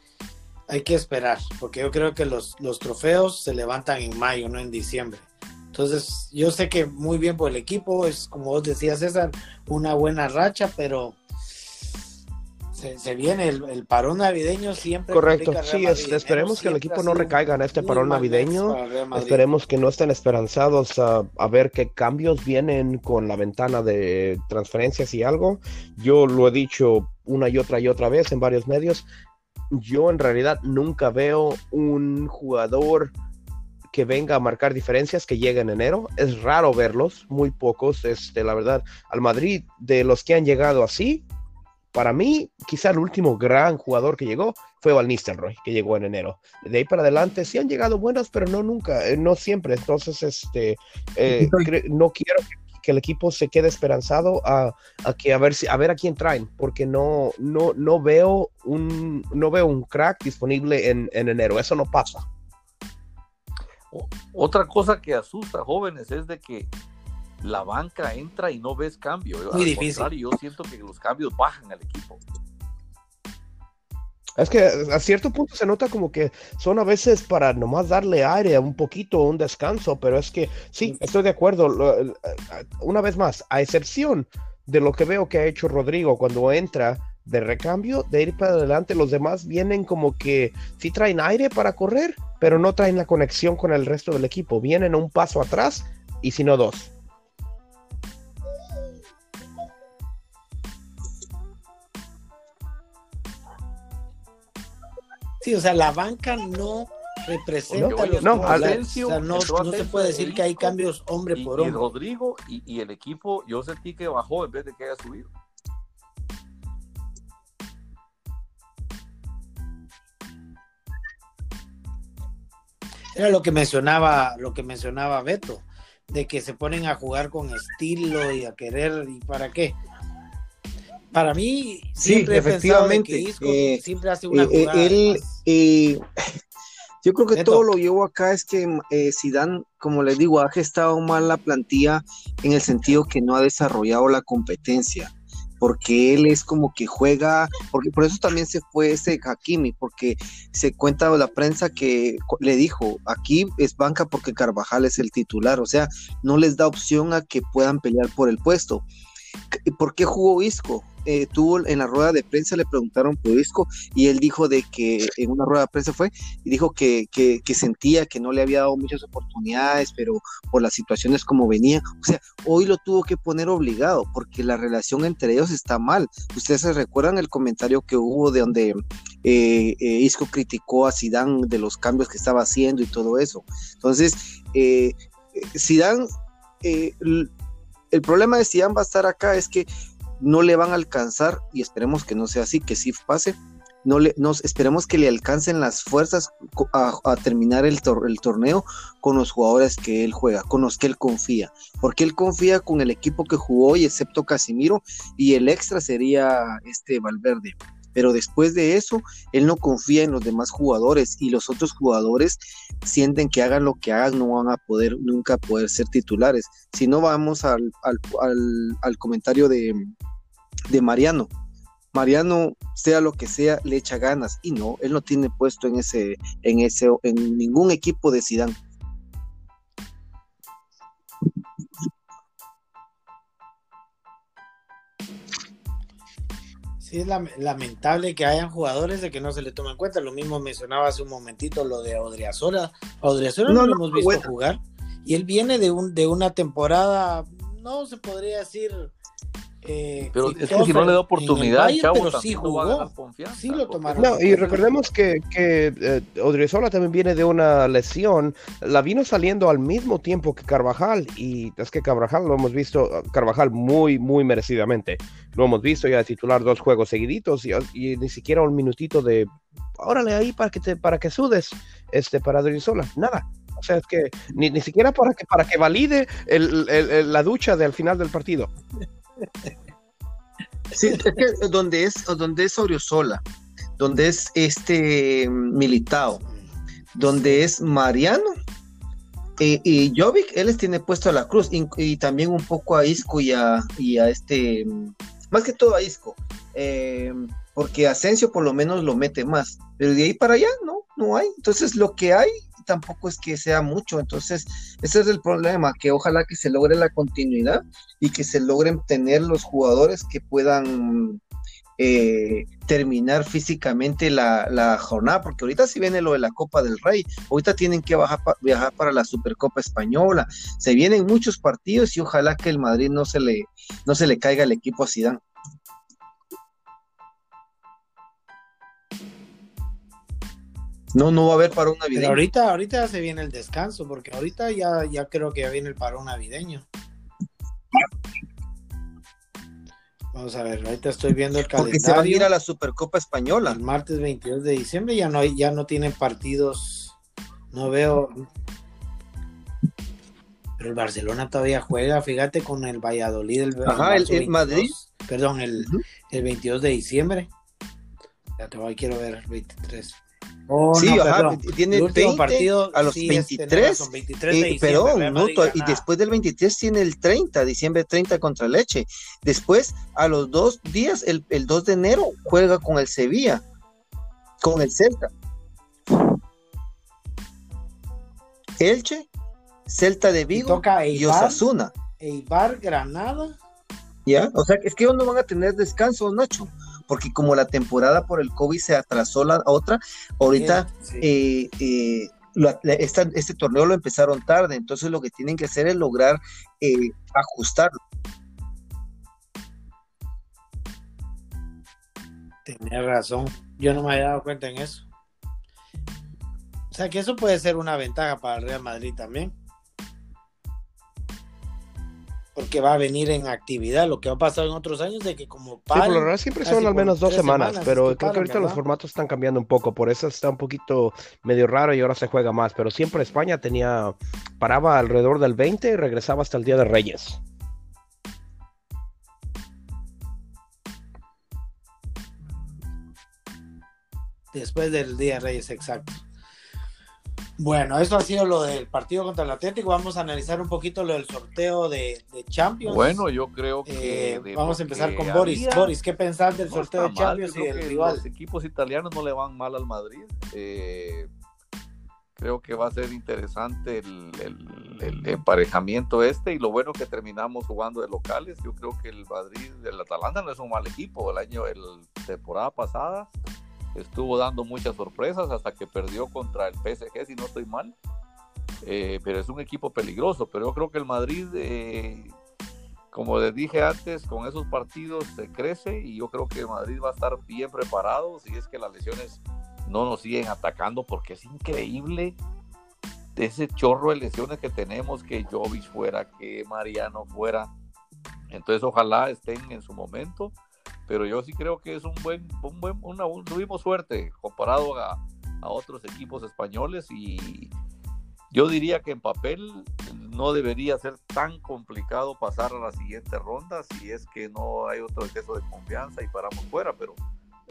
hay que esperar, porque yo creo que los, los trofeos se levantan en mayo, no en diciembre. Entonces, yo sé que muy bien por el equipo, es como vos decías, César, una buena racha, pero se, se viene el, el parón navideño siempre. Correcto, sí, es- Madrid. esperemos que el equipo no recaiga en este parón navideño. Esperemos que no estén esperanzados a, a ver qué cambios vienen con la ventana de transferencias y algo. Yo lo he dicho una y otra y otra vez en varios medios. Yo en realidad nunca veo un jugador que venga a marcar diferencias que llegue en enero. Es raro verlos, muy pocos. Este, la verdad, al Madrid, de los que han llegado así, para mí, quizá el último gran jugador que llegó fue Van Nistelrooy, que llegó en enero. De ahí para adelante sí han llegado buenos, pero no nunca, eh, no siempre. Entonces, este, eh, no quiero que, que el equipo se quede esperanzado a, a que a ver si a ver a quién traen, porque no, no, no veo un, no veo un crack disponible en, en enero. Eso no pasa. Otra cosa que asusta jóvenes es de que la banca entra y no ves cambio. Muy Al difícil. contrario, yo siento que los cambios bajan al equipo. Es que a cierto punto se nota como que son a veces para nomás darle aire a un poquito, un descanso, pero es que sí, estoy de acuerdo. Una vez más, a excepción de lo que veo que ha hecho Rodrigo cuando entra de recambio, de ir para adelante, los demás vienen como que sí traen aire para correr, pero no traen la conexión con el resto del equipo. Vienen un paso atrás y si no dos. Sí, o sea, la banca no representa los no. Asensio, o sea, no, se puede decir que hay cambios hombre Y, por y hombre. Rodrigo y, y el equipo, yo sentí que bajó en vez de que haya subido. Era lo que mencionaba, lo que mencionaba Beto, de que se ponen a jugar con estilo y a querer y para qué. Para mí, Sí, he efectivamente, que Isco eh, siempre hace una Eh, eh, jugada. él, eh, *laughs* yo creo que Neto. todo lo llevo acá es que Zidane, como les digo, ha gestado mal la plantilla en el sentido que no ha desarrollado la competencia, porque él es como que juega, porque por eso también se fue ese Hakimi, porque se cuenta la prensa que le dijo, aquí es banca porque Carvajal es el titular, o sea, no les da opción a que puedan pelear por el puesto. ¿Por qué jugó Isco? Eh, tuvo en la rueda de prensa, le preguntaron por Isco y él dijo de que en una rueda de prensa fue y dijo que, que, sentía que no le había dado muchas oportunidades, pero por las situaciones como venía. O sea, hoy lo tuvo que poner obligado porque la relación entre ellos está mal. Ustedes se recuerdan el comentario que hubo de donde eh, eh, Isco criticó a Zidane de los cambios que estaba haciendo y todo eso. Entonces, eh, el problema de Zidane va a estar acá es que no le van a alcanzar, y esperemos que no sea así, que sí pase, no le, nos esperemos que le alcancen las fuerzas a, terminar el, el, torneo con los jugadores que él juega, con los que él confía, porque él confía con el equipo que jugó hoy, excepto Casimiro, y el extra sería este Valverde. Pero después de eso, él no confía en los demás jugadores y los otros jugadores sienten que hagan lo que hagan, no van a poder nunca poder ser titulares. Si no, vamos al, al comentario de, de Mariano. Mariano, sea lo que sea, le echa ganas y no, él no tiene puesto en ese, en ese, en ningún equipo de Sidán. Sí, es lamentable que hayan jugadores de que no se le toman en cuenta. Lo mismo mencionaba hace un momentito lo de Odriazola. Odriazola no, lo hemos visto jugar. Y él viene de, un, de una temporada, no se podría decir eh, pero es que si no le da oportunidad, Chavo, sí jugó. Sí lo tomaron. No, y recordemos que, que eh, Odriozola también viene de una lesión. La vino saliendo al mismo tiempo que Carvajal. Y es que Carvajal lo hemos visto, Carvajal muy, muy merecidamente. Lo hemos visto ya titular dos juegos seguiditos y, ni siquiera un minutito de. Órale ahí para que te, para que sudes este para Odriozola. Nada. O sea, es que ni, ni siquiera para que, para que valide el, la ducha del final del partido. Sí, es que donde es, donde es Oriozola, donde es este Militao, donde es Mariano eh, y Jovic, él les tiene puesto a la cruz y, también un poco a Isco y a, y a este, más que todo a Isco, eh, porque Asensio por lo menos lo mete más, pero de ahí para allá no, no hay. Entonces lo que hay tampoco es que sea mucho. Entonces, ese es el problema, que ojalá que se logre la continuidad y que se logren tener los jugadores que puedan eh, terminar físicamente la, jornada, porque ahorita si viene lo de la Copa del Rey, ahorita tienen que viajar para la Supercopa Española, se vienen muchos partidos y ojalá que el Madrid no se le, no se le caiga el equipo a Zidane. No, no va a haber parón navideño. Pero ahorita, ahorita se viene el descanso, porque ahorita ya, ya creo que ya viene el parón navideño. Vamos a ver, ahorita estoy viendo el calendario. Porque se va a ir a la Supercopa Española. El martes 22 de diciembre ya no, ya no tienen partidos. No veo. Pero el Barcelona todavía juega, fíjate, con el Valladolid. El, Ajá, el, Madrid. Perdón, el, el 22 de diciembre. Ya te voy, quiero ver, 23. Oh, sí, tiene 20 partido, a los 23, este, eh, pero y después del 23 tiene el 30, diciembre 30 contra Leche. Después, a los dos días, el, 2 de enero, juega con el Sevilla, con el Celta. Elche, Celta de Vigo y, Osasuna. Eibar, Granada. Ya, o sea, es que ellos no van a tener descanso, Nacho porque como la temporada por el COVID se atrasó la otra, ahorita eh, eh, este torneo lo empezaron tarde, entonces lo que tienen que hacer es lograr eh, ajustarlo. Tienes razón, yo no me había dado cuenta en eso. O sea que eso puede ser una ventaja para el Real Madrid también porque va a venir en actividad, lo que ha pasado en otros años de que como sí, por lo general siempre son al menos dos semanas, pero creo que ahorita los formatos están cambiando un poco, por eso está un poquito medio raro y ahora se juega más, pero siempre España tenía, paraba alrededor del 20 y regresaba hasta el Día de Reyes. Después del Día de Reyes, exacto. Bueno, eso ha sido lo del partido contra el Atlético. Vamos a analizar un poquito lo del sorteo de, Champions. Bueno, yo creo que. Eh, vamos a empezar con Boris. Boris, ¿qué pensás del sorteo de Champions y del rival? Los equipos italianos no le van mal al Madrid. Eh, Creo que va a ser interesante el, emparejamiento este y lo bueno que terminamos jugando de locales. Yo creo que el Madrid, el Atalanta no es un mal equipo. El año, el temporada pasada estuvo dando muchas sorpresas hasta que perdió contra el PSG, si no estoy mal. Eh, pero es un equipo peligroso. Pero yo creo que el Madrid, eh, como les dije antes, con esos partidos se crece y yo creo que el Madrid va a estar bien preparado si es que las lesiones no nos siguen atacando porque es increíble ese chorro de lesiones que tenemos, que Jovis fuera, que Mariano fuera. Entonces ojalá estén en su momento, pero yo sí creo que es un buen, un buen, una, tuvimos suerte comparado a, a otros equipos españoles y yo diría que en papel no debería ser tan complicado pasar a la siguiente ronda si es que no hay otro exceso de confianza y paramos fuera, pero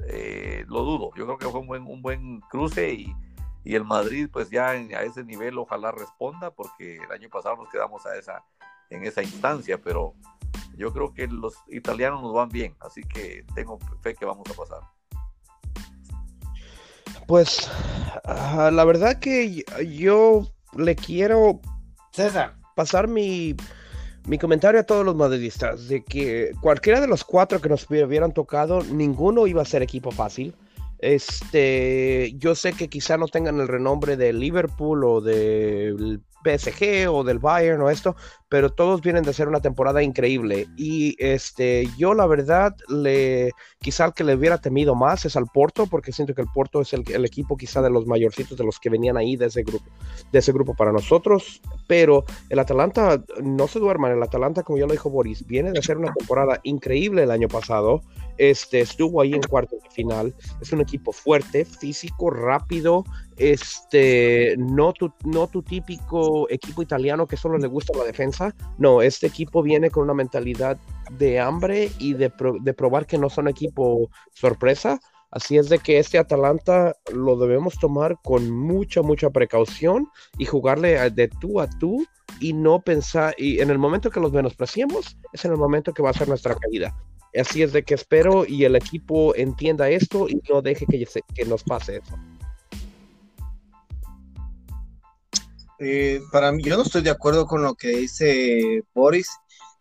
eh, lo dudo. Yo creo que fue un buen, un buen cruce y, y el Madrid pues ya a ese nivel ojalá responda porque el año pasado nos quedamos a esa, en esa instancia, pero yo creo que los italianos nos van bien, así que tengo fe que vamos a pasar. Pues ah, la verdad que yo le quiero César. pasar mi mi comentario a todos los madridistas de que cualquiera de los cuatro que nos hubieran tocado, ninguno iba a ser equipo fácil. Este, yo sé que quizá no tengan el renombre de Liverpool o del PSG o del Bayern o esto, pero todos vienen de ser una temporada increíble. Y este, yo la verdad, le, quizá el que le hubiera temido más es al Porto, porque siento que el Porto es el, equipo quizá de los mayorcitos de los que venían ahí de ese grupo, de ese grupo para nosotros. Pero el Atalanta, no se duerman, el Atalanta, como ya lo dijo Boris, viene de hacer una temporada increíble el año pasado. Este, estuvo ahí en cuartos de final. Es un equipo fuerte, físico, rápido, este, no tu, no tu típico equipo italiano que solo le gusta la defensa. No, este equipo viene con una mentalidad de hambre y de, de probar que no son equipo sorpresa. Así es de que este Atalanta lo debemos tomar con mucha, mucha precaución y jugarle de tú a tú y no pensar, y en el momento que los menospreciemos, es en el momento que va a ser nuestra caída. Así es de que espero y el equipo entienda esto y no deje que nos pase eso. Eh, para mí, yo no estoy de acuerdo con lo que dice Boris,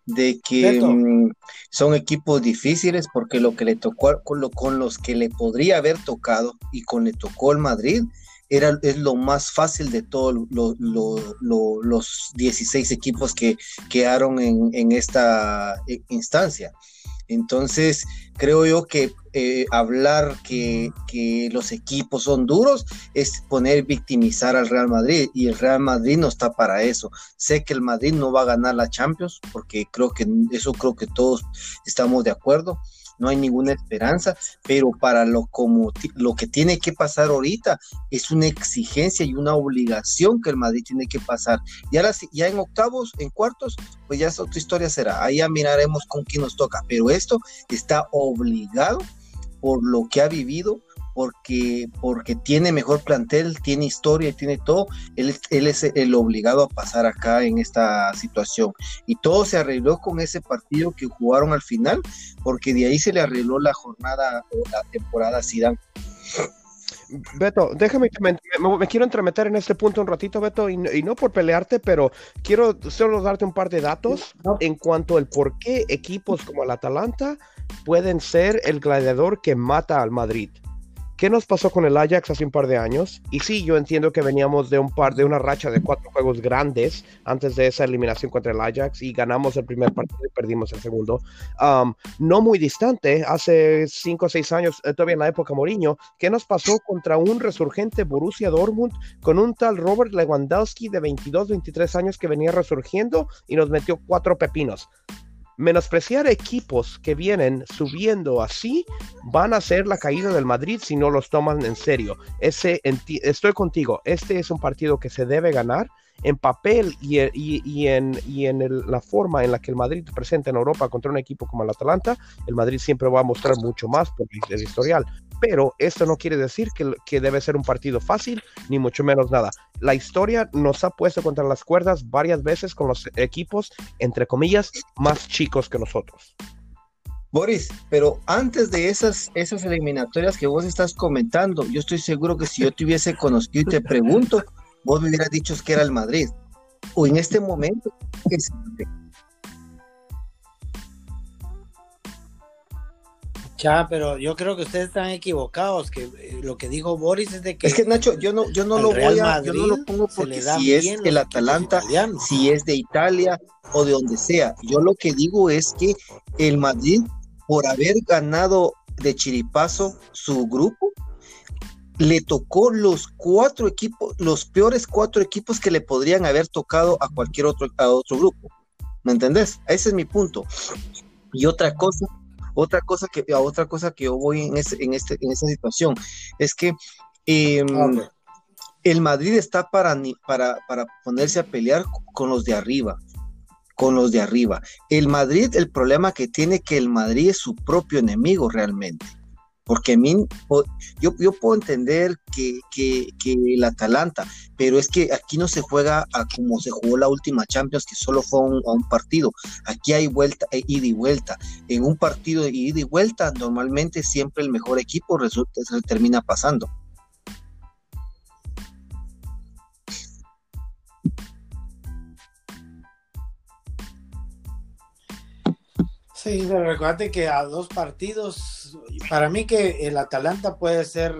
de que mm, son equipos difíciles, porque lo que le tocó, con, lo, con los que le podría haber tocado y con le tocó el Madrid, era, es lo más fácil de todos lo, lo, los 16 equipos que quedaron en, en esta eh, instancia. Entonces, creo yo que eh, hablar que, que, los equipos son duros es poner victimizar al Real Madrid y el Real Madrid no está para eso. Sé que el Madrid no va a ganar la Champions porque creo que eso creo que todos estamos de acuerdo no hay ninguna esperanza, pero para lo, como, lo que tiene que pasar ahorita es una exigencia y una obligación que el Madrid tiene que pasar. Y ahora ya en octavos, en cuartos, pues ya otra historia será, ahí ya miraremos con quién nos toca, pero esto está obligado por lo que ha vivido porque, porque tiene mejor plantel, tiene historia, tiene todo, él, él es el obligado a pasar acá en esta situación. Y todo se arregló con ese partido que jugaron al final, porque de ahí se le arregló la jornada o la temporada Zidane. Beto, déjame, me, me, me, quiero entremeter en este punto un ratito, Beto, y, y, no por pelearte, pero quiero solo darte un par de datos no. en cuanto al por qué equipos como el Atalanta pueden ser el gladiador que mata al Madrid. ¿Qué nos pasó con el Ajax hace un par de años? Y sí, yo entiendo que veníamos de un par de una racha de cuatro juegos grandes antes de esa eliminación contra el Ajax y ganamos el primer partido y perdimos el segundo. No muy distante, hace cinco o seis años, eh, todavía en la época Mourinho, ¿qué nos pasó contra un resurgente Borussia Dortmund con un tal Robert Lewandowski de 22, 23 años que venía resurgiendo y nos metió cuatro pepinos? Menospreciar equipos que vienen subiendo así van a ser la caída del Madrid si no los toman en serio. Ese, estoy contigo, este es un partido que se debe ganar en papel y, y, y en, y en el, la forma en la que el Madrid presenta en Europa contra un equipo como el Atalanta, el Madrid siempre va a mostrar mucho más por el historial. Pero esto no quiere decir que, que, debe ser un partido fácil, ni mucho menos nada. La historia nos ha puesto contra las cuerdas varias veces con los equipos, entre comillas, más chicos que nosotros. Boris, pero antes de esas, esas eliminatorias que vos estás comentando, yo estoy seguro que si yo te hubiese conocido y te pregunto, vos me hubieras dicho que era el Madrid. O en este momento es Ya, pero yo creo que ustedes están equivocados, que eh, lo que dijo Boris es de que... Es que Nacho, yo no, yo no lo voy a, yo no lo pongo porque si es el Atalanta, si es de Italia o de donde sea. Yo lo que digo es que el Madrid, por haber ganado de chiripazo su grupo, le tocó los cuatro equipos, los peores cuatro equipos que le podrían haber tocado a cualquier otro, a otro grupo. ¿Me entendés? Ese es mi punto. Y otra cosa, otra cosa que, otra cosa que yo voy en, este, en, este, en esta situación es que em, el Madrid está para, para, para ponerse a pelear con los de arriba con los de arriba. El Madrid, el problema que tiene que el Madrid es su propio enemigo realmente. Porque a mí, yo, yo puedo entender que, que, el Atalanta, pero es que aquí no se juega a como se jugó la última Champions, que solo fue un, a un partido. Aquí hay vuelta, ida y vuelta. En un partido de ida y vuelta, normalmente siempre el mejor equipo resulta, se termina pasando. Sí, recuerda que a dos partidos, para mí que el Atalanta puede ser,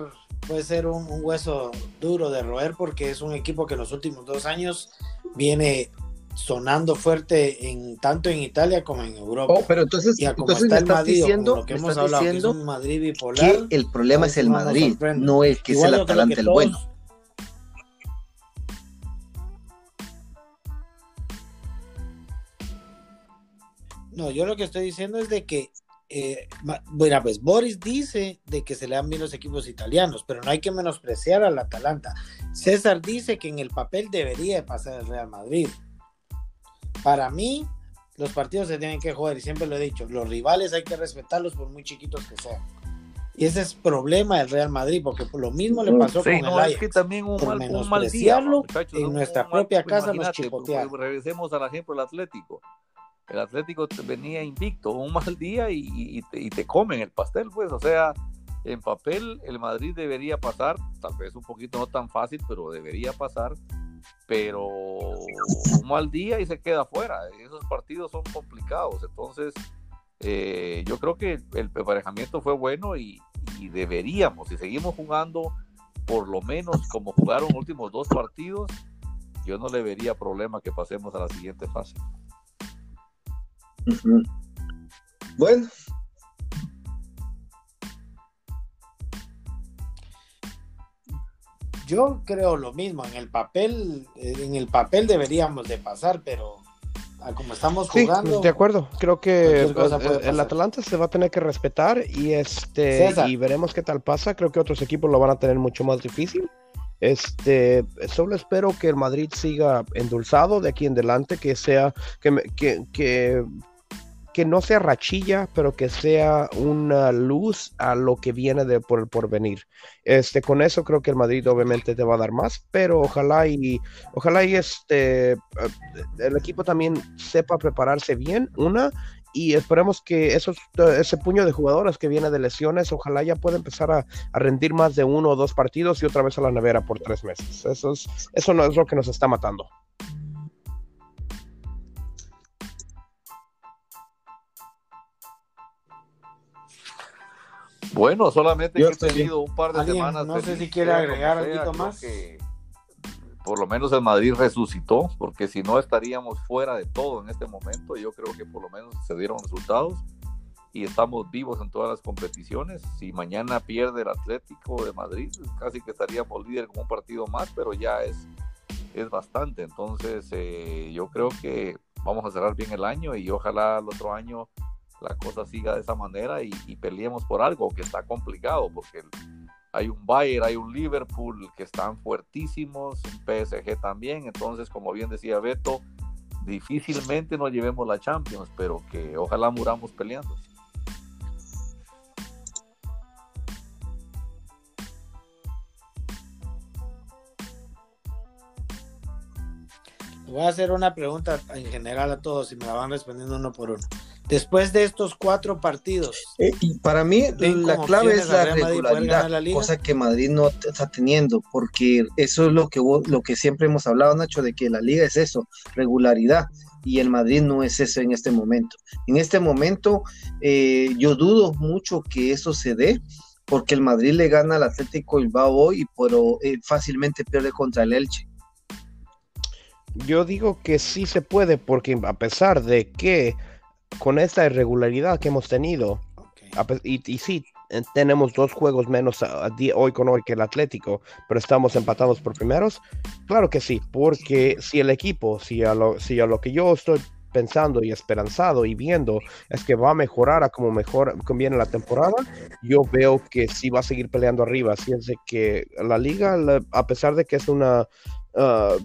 puede ser un, hueso duro de roer porque es un equipo que en los últimos dos años viene sonando fuerte en tanto en Italia como en Europa. Oh, pero entonces, entonces está el Madrid, diciendo, lo que hemos hablado, que es un Madrid bipolar, que el problema es el Madrid, no el que es el Atalanta el bueno. No, yo lo que estoy diciendo es de que, eh, bueno, pues Boris dice de que se le dan bien los equipos italianos, pero no hay que menospreciar al Atalanta. César dice que en el papel debería pasar el Real Madrid. Para mí, los partidos se tienen que jugar, y siempre lo he dicho, los rivales hay que respetarlos por muy chiquitos que sean. Y ese es problema del Real Madrid, porque por lo mismo le pasó con el Ajax. que también un por mal, un mal día, en nuestra propia casa nos chipotearon. Regresemos al ejemplo del Atlético el Atlético venía invicto, un mal día y, te, comen el pastel, pues, o sea, en papel el Madrid debería pasar, tal vez un poquito no tan fácil, pero debería pasar, pero un mal día y se queda fuera, esos partidos son complicados, entonces eh, yo creo que el emparejamiento fue bueno y, y deberíamos, si seguimos jugando por lo menos como jugaron los últimos dos partidos, yo no le vería problema que pasemos a la siguiente fase. Bueno. Yo creo lo mismo, en el papel, en el papel deberíamos de pasar, pero como estamos jugando. de acuerdo, creo que el, Atalanta se va a tener que respetar y este y veremos qué tal pasa. Creo que otros equipos lo van a tener mucho más difícil. Este, solo espero que el Madrid siga endulzado de aquí en adelante, que sea, que, que, que, que no sea rachilla, pero que sea una luz a lo que viene por el porvenir. Este, con eso creo que el Madrid obviamente te va a dar más, pero ojalá y ojalá y este eh, el equipo también sepa prepararse bien, una y esperemos que esos, ese puño de jugadores que viene de lesiones, ojalá ya pueda empezar a, rendir más de uno o dos partidos y otra vez a la nevera por tres meses. Eso, es, eso no es lo que nos está matando. Bueno, solamente he tenido un par de semanas. No sé si quiere agregar algo más. por lo menos el Madrid resucitó, porque si no estaríamos fuera de todo en este momento. Yo creo que por lo menos se dieron resultados y estamos vivos en todas las competiciones. Si mañana pierde el Atlético de Madrid, casi que estaríamos líder con un partido más, pero ya es, es bastante. Entonces, eh, yo creo que vamos a cerrar bien el año y ojalá el otro año la cosa siga de esa manera y, peleemos por algo que está complicado porque hay un Bayern, hay un Liverpool que están fuertísimos, un PSG también, entonces como bien decía Beto, difícilmente nos llevemos la Champions, pero que ojalá muramos peleando. Voy a hacer una pregunta en general a todos y me la van respondiendo uno por uno. Después de estos cuatro partidos. Eh, y para mí la clave es la regularidad, cosa que Madrid no está teniendo, porque eso es lo que, lo que siempre hemos hablado, Nacho, de que la liga es eso, regularidad y el Madrid no es eso en este momento. En este momento eh, yo dudo mucho que eso se dé porque el Madrid le gana al Atlético Bilbao hoy, pero eh, fácilmente pierde contra el Elche. Yo digo que sí se puede porque a pesar de que con esta irregularidad que hemos tenido, y, y, sí, eh, tenemos dos juegos menos hoy con hoy que el Atlético, pero estamos empatados por primeros, claro que sí, porque si el equipo, si a lo, si a lo que yo estoy pensando y esperanzado y viendo es que va a mejorar a como mejor conviene la temporada, yo veo que sí va a seguir peleando arriba. Así es de que la liga, a pesar de que es una Ah,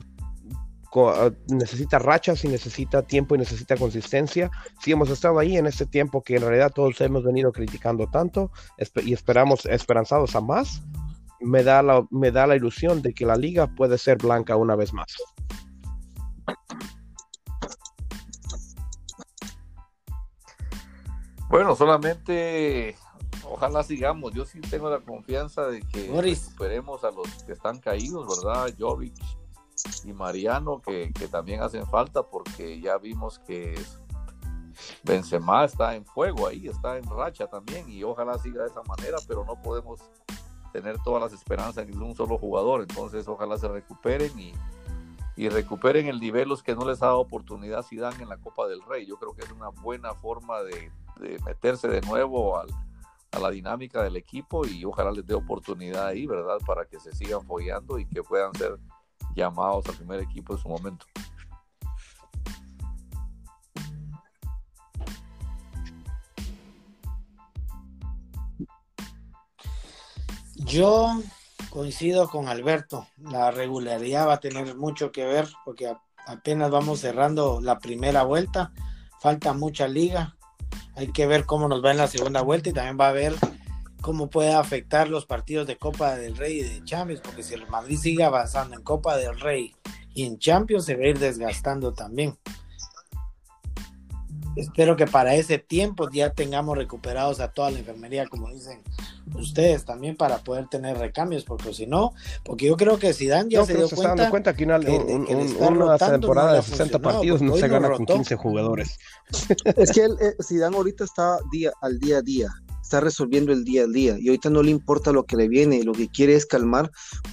necesita rachas y necesita tiempo y necesita consistencia. Si hemos estado ahí en este tiempo que en realidad todos hemos venido criticando tanto y esperamos esperanzados a más, me da, la, me da la ilusión de que la liga puede ser blanca una vez más. Bueno, solamente ojalá sigamos. Yo sí tengo la confianza de que recuperemos a los que están caídos, ¿verdad? Jovic, y Mariano que, también hacen falta porque ya vimos que Benzema está en fuego ahí, está en racha también y ojalá siga de esa manera, pero no podemos tener todas las esperanzas en un solo jugador, entonces ojalá se recuperen y, recuperen el nivel los que no les ha dado oportunidad si dan en la Copa del Rey. Yo creo que es una buena forma de, meterse de nuevo a la dinámica del equipo y ojalá les dé oportunidad ahí, ¿verdad? Para que se sigan follando y que puedan ser llamados al primer equipo en su momento. Yo coincido con Alberto, la regularidad va a tener mucho que ver porque apenas vamos cerrando la primera vuelta, falta mucha liga, hay que ver cómo nos va en la segunda vuelta y también va a ver cómo puede afectar los partidos de Copa del Rey y de Champions, porque si el Madrid sigue avanzando en Copa del Rey y en Champions se va a ir desgastando también. Espero que para ese tiempo ya tengamos recuperados a toda la enfermería, como dicen ustedes también, para poder tener recambios, porque si no, porque yo creo que Dan ya se dio se cuenta, cuenta que una, una temporada de 60 partidos no se gana con 15 jugadores. Es que el, eh, Zidane ahorita está día al día a día está resolviendo el día a día y ahorita no le importa lo que le viene, lo que quiere es calmar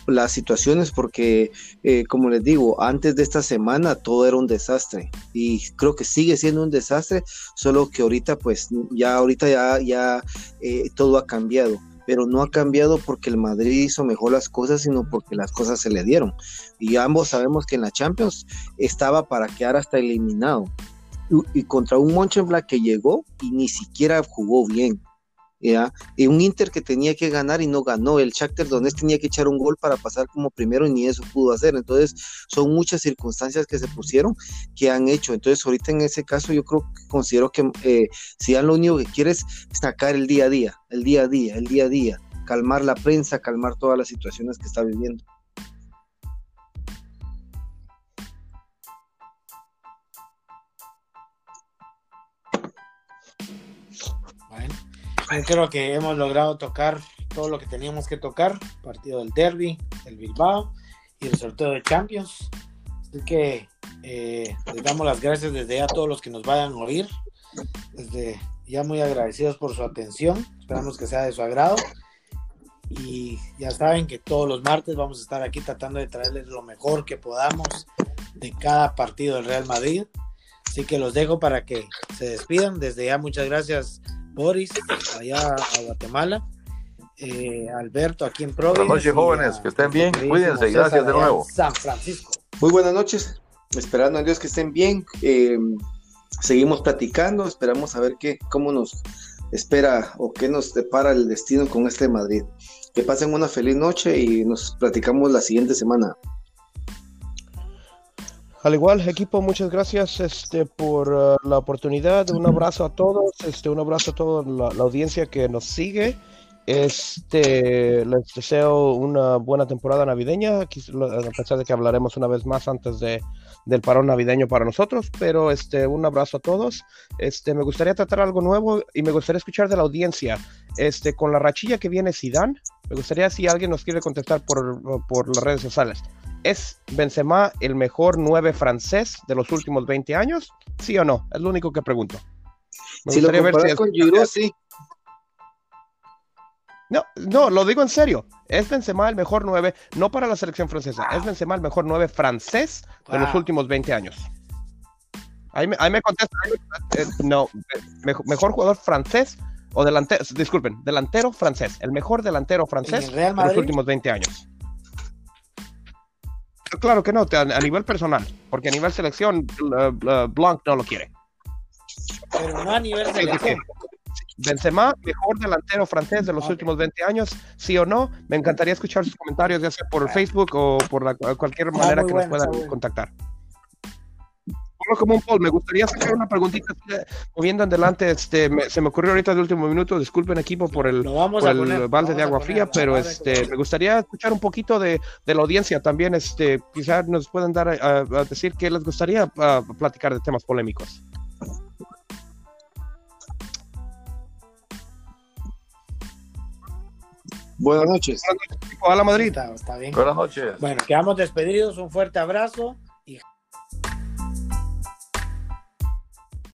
las situaciones porque, eh, como les digo, antes de esta semana todo era un desastre y creo que sigue siendo un desastre, solo que ahorita pues ya ahorita ya, ya eh, todo ha cambiado pero no ha cambiado porque el Madrid hizo mejor las cosas, sino porque las cosas se le dieron. Y ambos sabemos que en la Champions estaba para quedar hasta eliminado. Y, contra un Mönchengladbach que llegó y ni siquiera jugó bien. ¿Ya? Y un Inter que tenía que ganar y no ganó, el Shakhtar Donetsk tenía que echar un gol para pasar como primero y ni eso pudo hacer, entonces son muchas circunstancias que se pusieron que han hecho, entonces ahorita en ese caso yo creo que considero que eh, si ya lo único que quiere es sacar el día a día, el día a día, el día a día, calmar la prensa, calmar todas las situaciones que está viviendo. Creo que hemos logrado tocar todo lo que teníamos que tocar. Partido del Derby, el Bilbao y el sorteo de Champions. Así que eh, les damos las gracias desde ya a todos los que nos vayan a oír. Desde ya muy agradecidos por su atención. Esperamos que sea de su agrado. Y ya saben que todos los martes vamos a estar aquí tratando de traerles lo mejor que podamos de cada partido del Real Madrid. Así que los dejo para que se despidan. Desde ya muchas gracias Boris, allá a Guatemala. Eh, Alberto, aquí en Providence. Buenas noches, jóvenes, que estén bien, cuídense y gracias de nuevo. San Francisco. Muy buenas noches, esperando a Dios que estén bien. Eh, seguimos platicando, esperamos a ver qué, cómo nos espera o qué nos depara el destino con este Madrid. Que pasen una feliz noche y nos platicamos la siguiente semana. Al igual, equipo, muchas gracias este, por uh, la oportunidad. Un abrazo a todos, este, un abrazo a toda la, audiencia que nos sigue. Este, les deseo una buena temporada navideña, a pesar de que hablaremos una vez más antes de, del parón navideño para nosotros, pero este, un abrazo a todos. Este, me gustaría tratar algo nuevo y me gustaría escuchar de la audiencia. Este, con la rachilla que viene Zidane, me gustaría si alguien nos quiere contestar por, por las redes sociales. ¿Es Benzema el mejor nueve francés de los últimos 20 años? ¿Sí o no? Es lo único que pregunto. Me si lo comparas con Giroud, sí. No, no, lo digo en serio. Es Benzema el mejor 9, no para la selección francesa, es Benzema el mejor 9 francés de los últimos 20 años. Ahí me, ahí me contesta, eh, no, mejor, jugador francés o delantero, disculpen, delantero francés, el mejor delantero francés de los últimos 20 años. Claro que no, a, nivel personal, porque a nivel selección, Blanc no lo quiere. Pero no a nivel selección. Benzema, mejor delantero francés de los últimos 20 años, sí o no. Me encantaría escuchar sus comentarios, ya sea por Facebook o por la, cualquier manera que nos puedan contactar. Como un Paul, me gustaría sacar una preguntita moviendo en delante. Este, se me ocurrió ahorita de último minuto. Disculpen, equipo, por el, balde de agua fría, pero este, me gustaría escuchar un poquito de, de la audiencia también. Este, quizás nos puedan dar a, decir qué les gustaría platicar de temas polémicos. Buenas noches. Hola Madrid. Está, bien. Buenas noches. Bueno, quedamos despedidos. Un fuerte abrazo.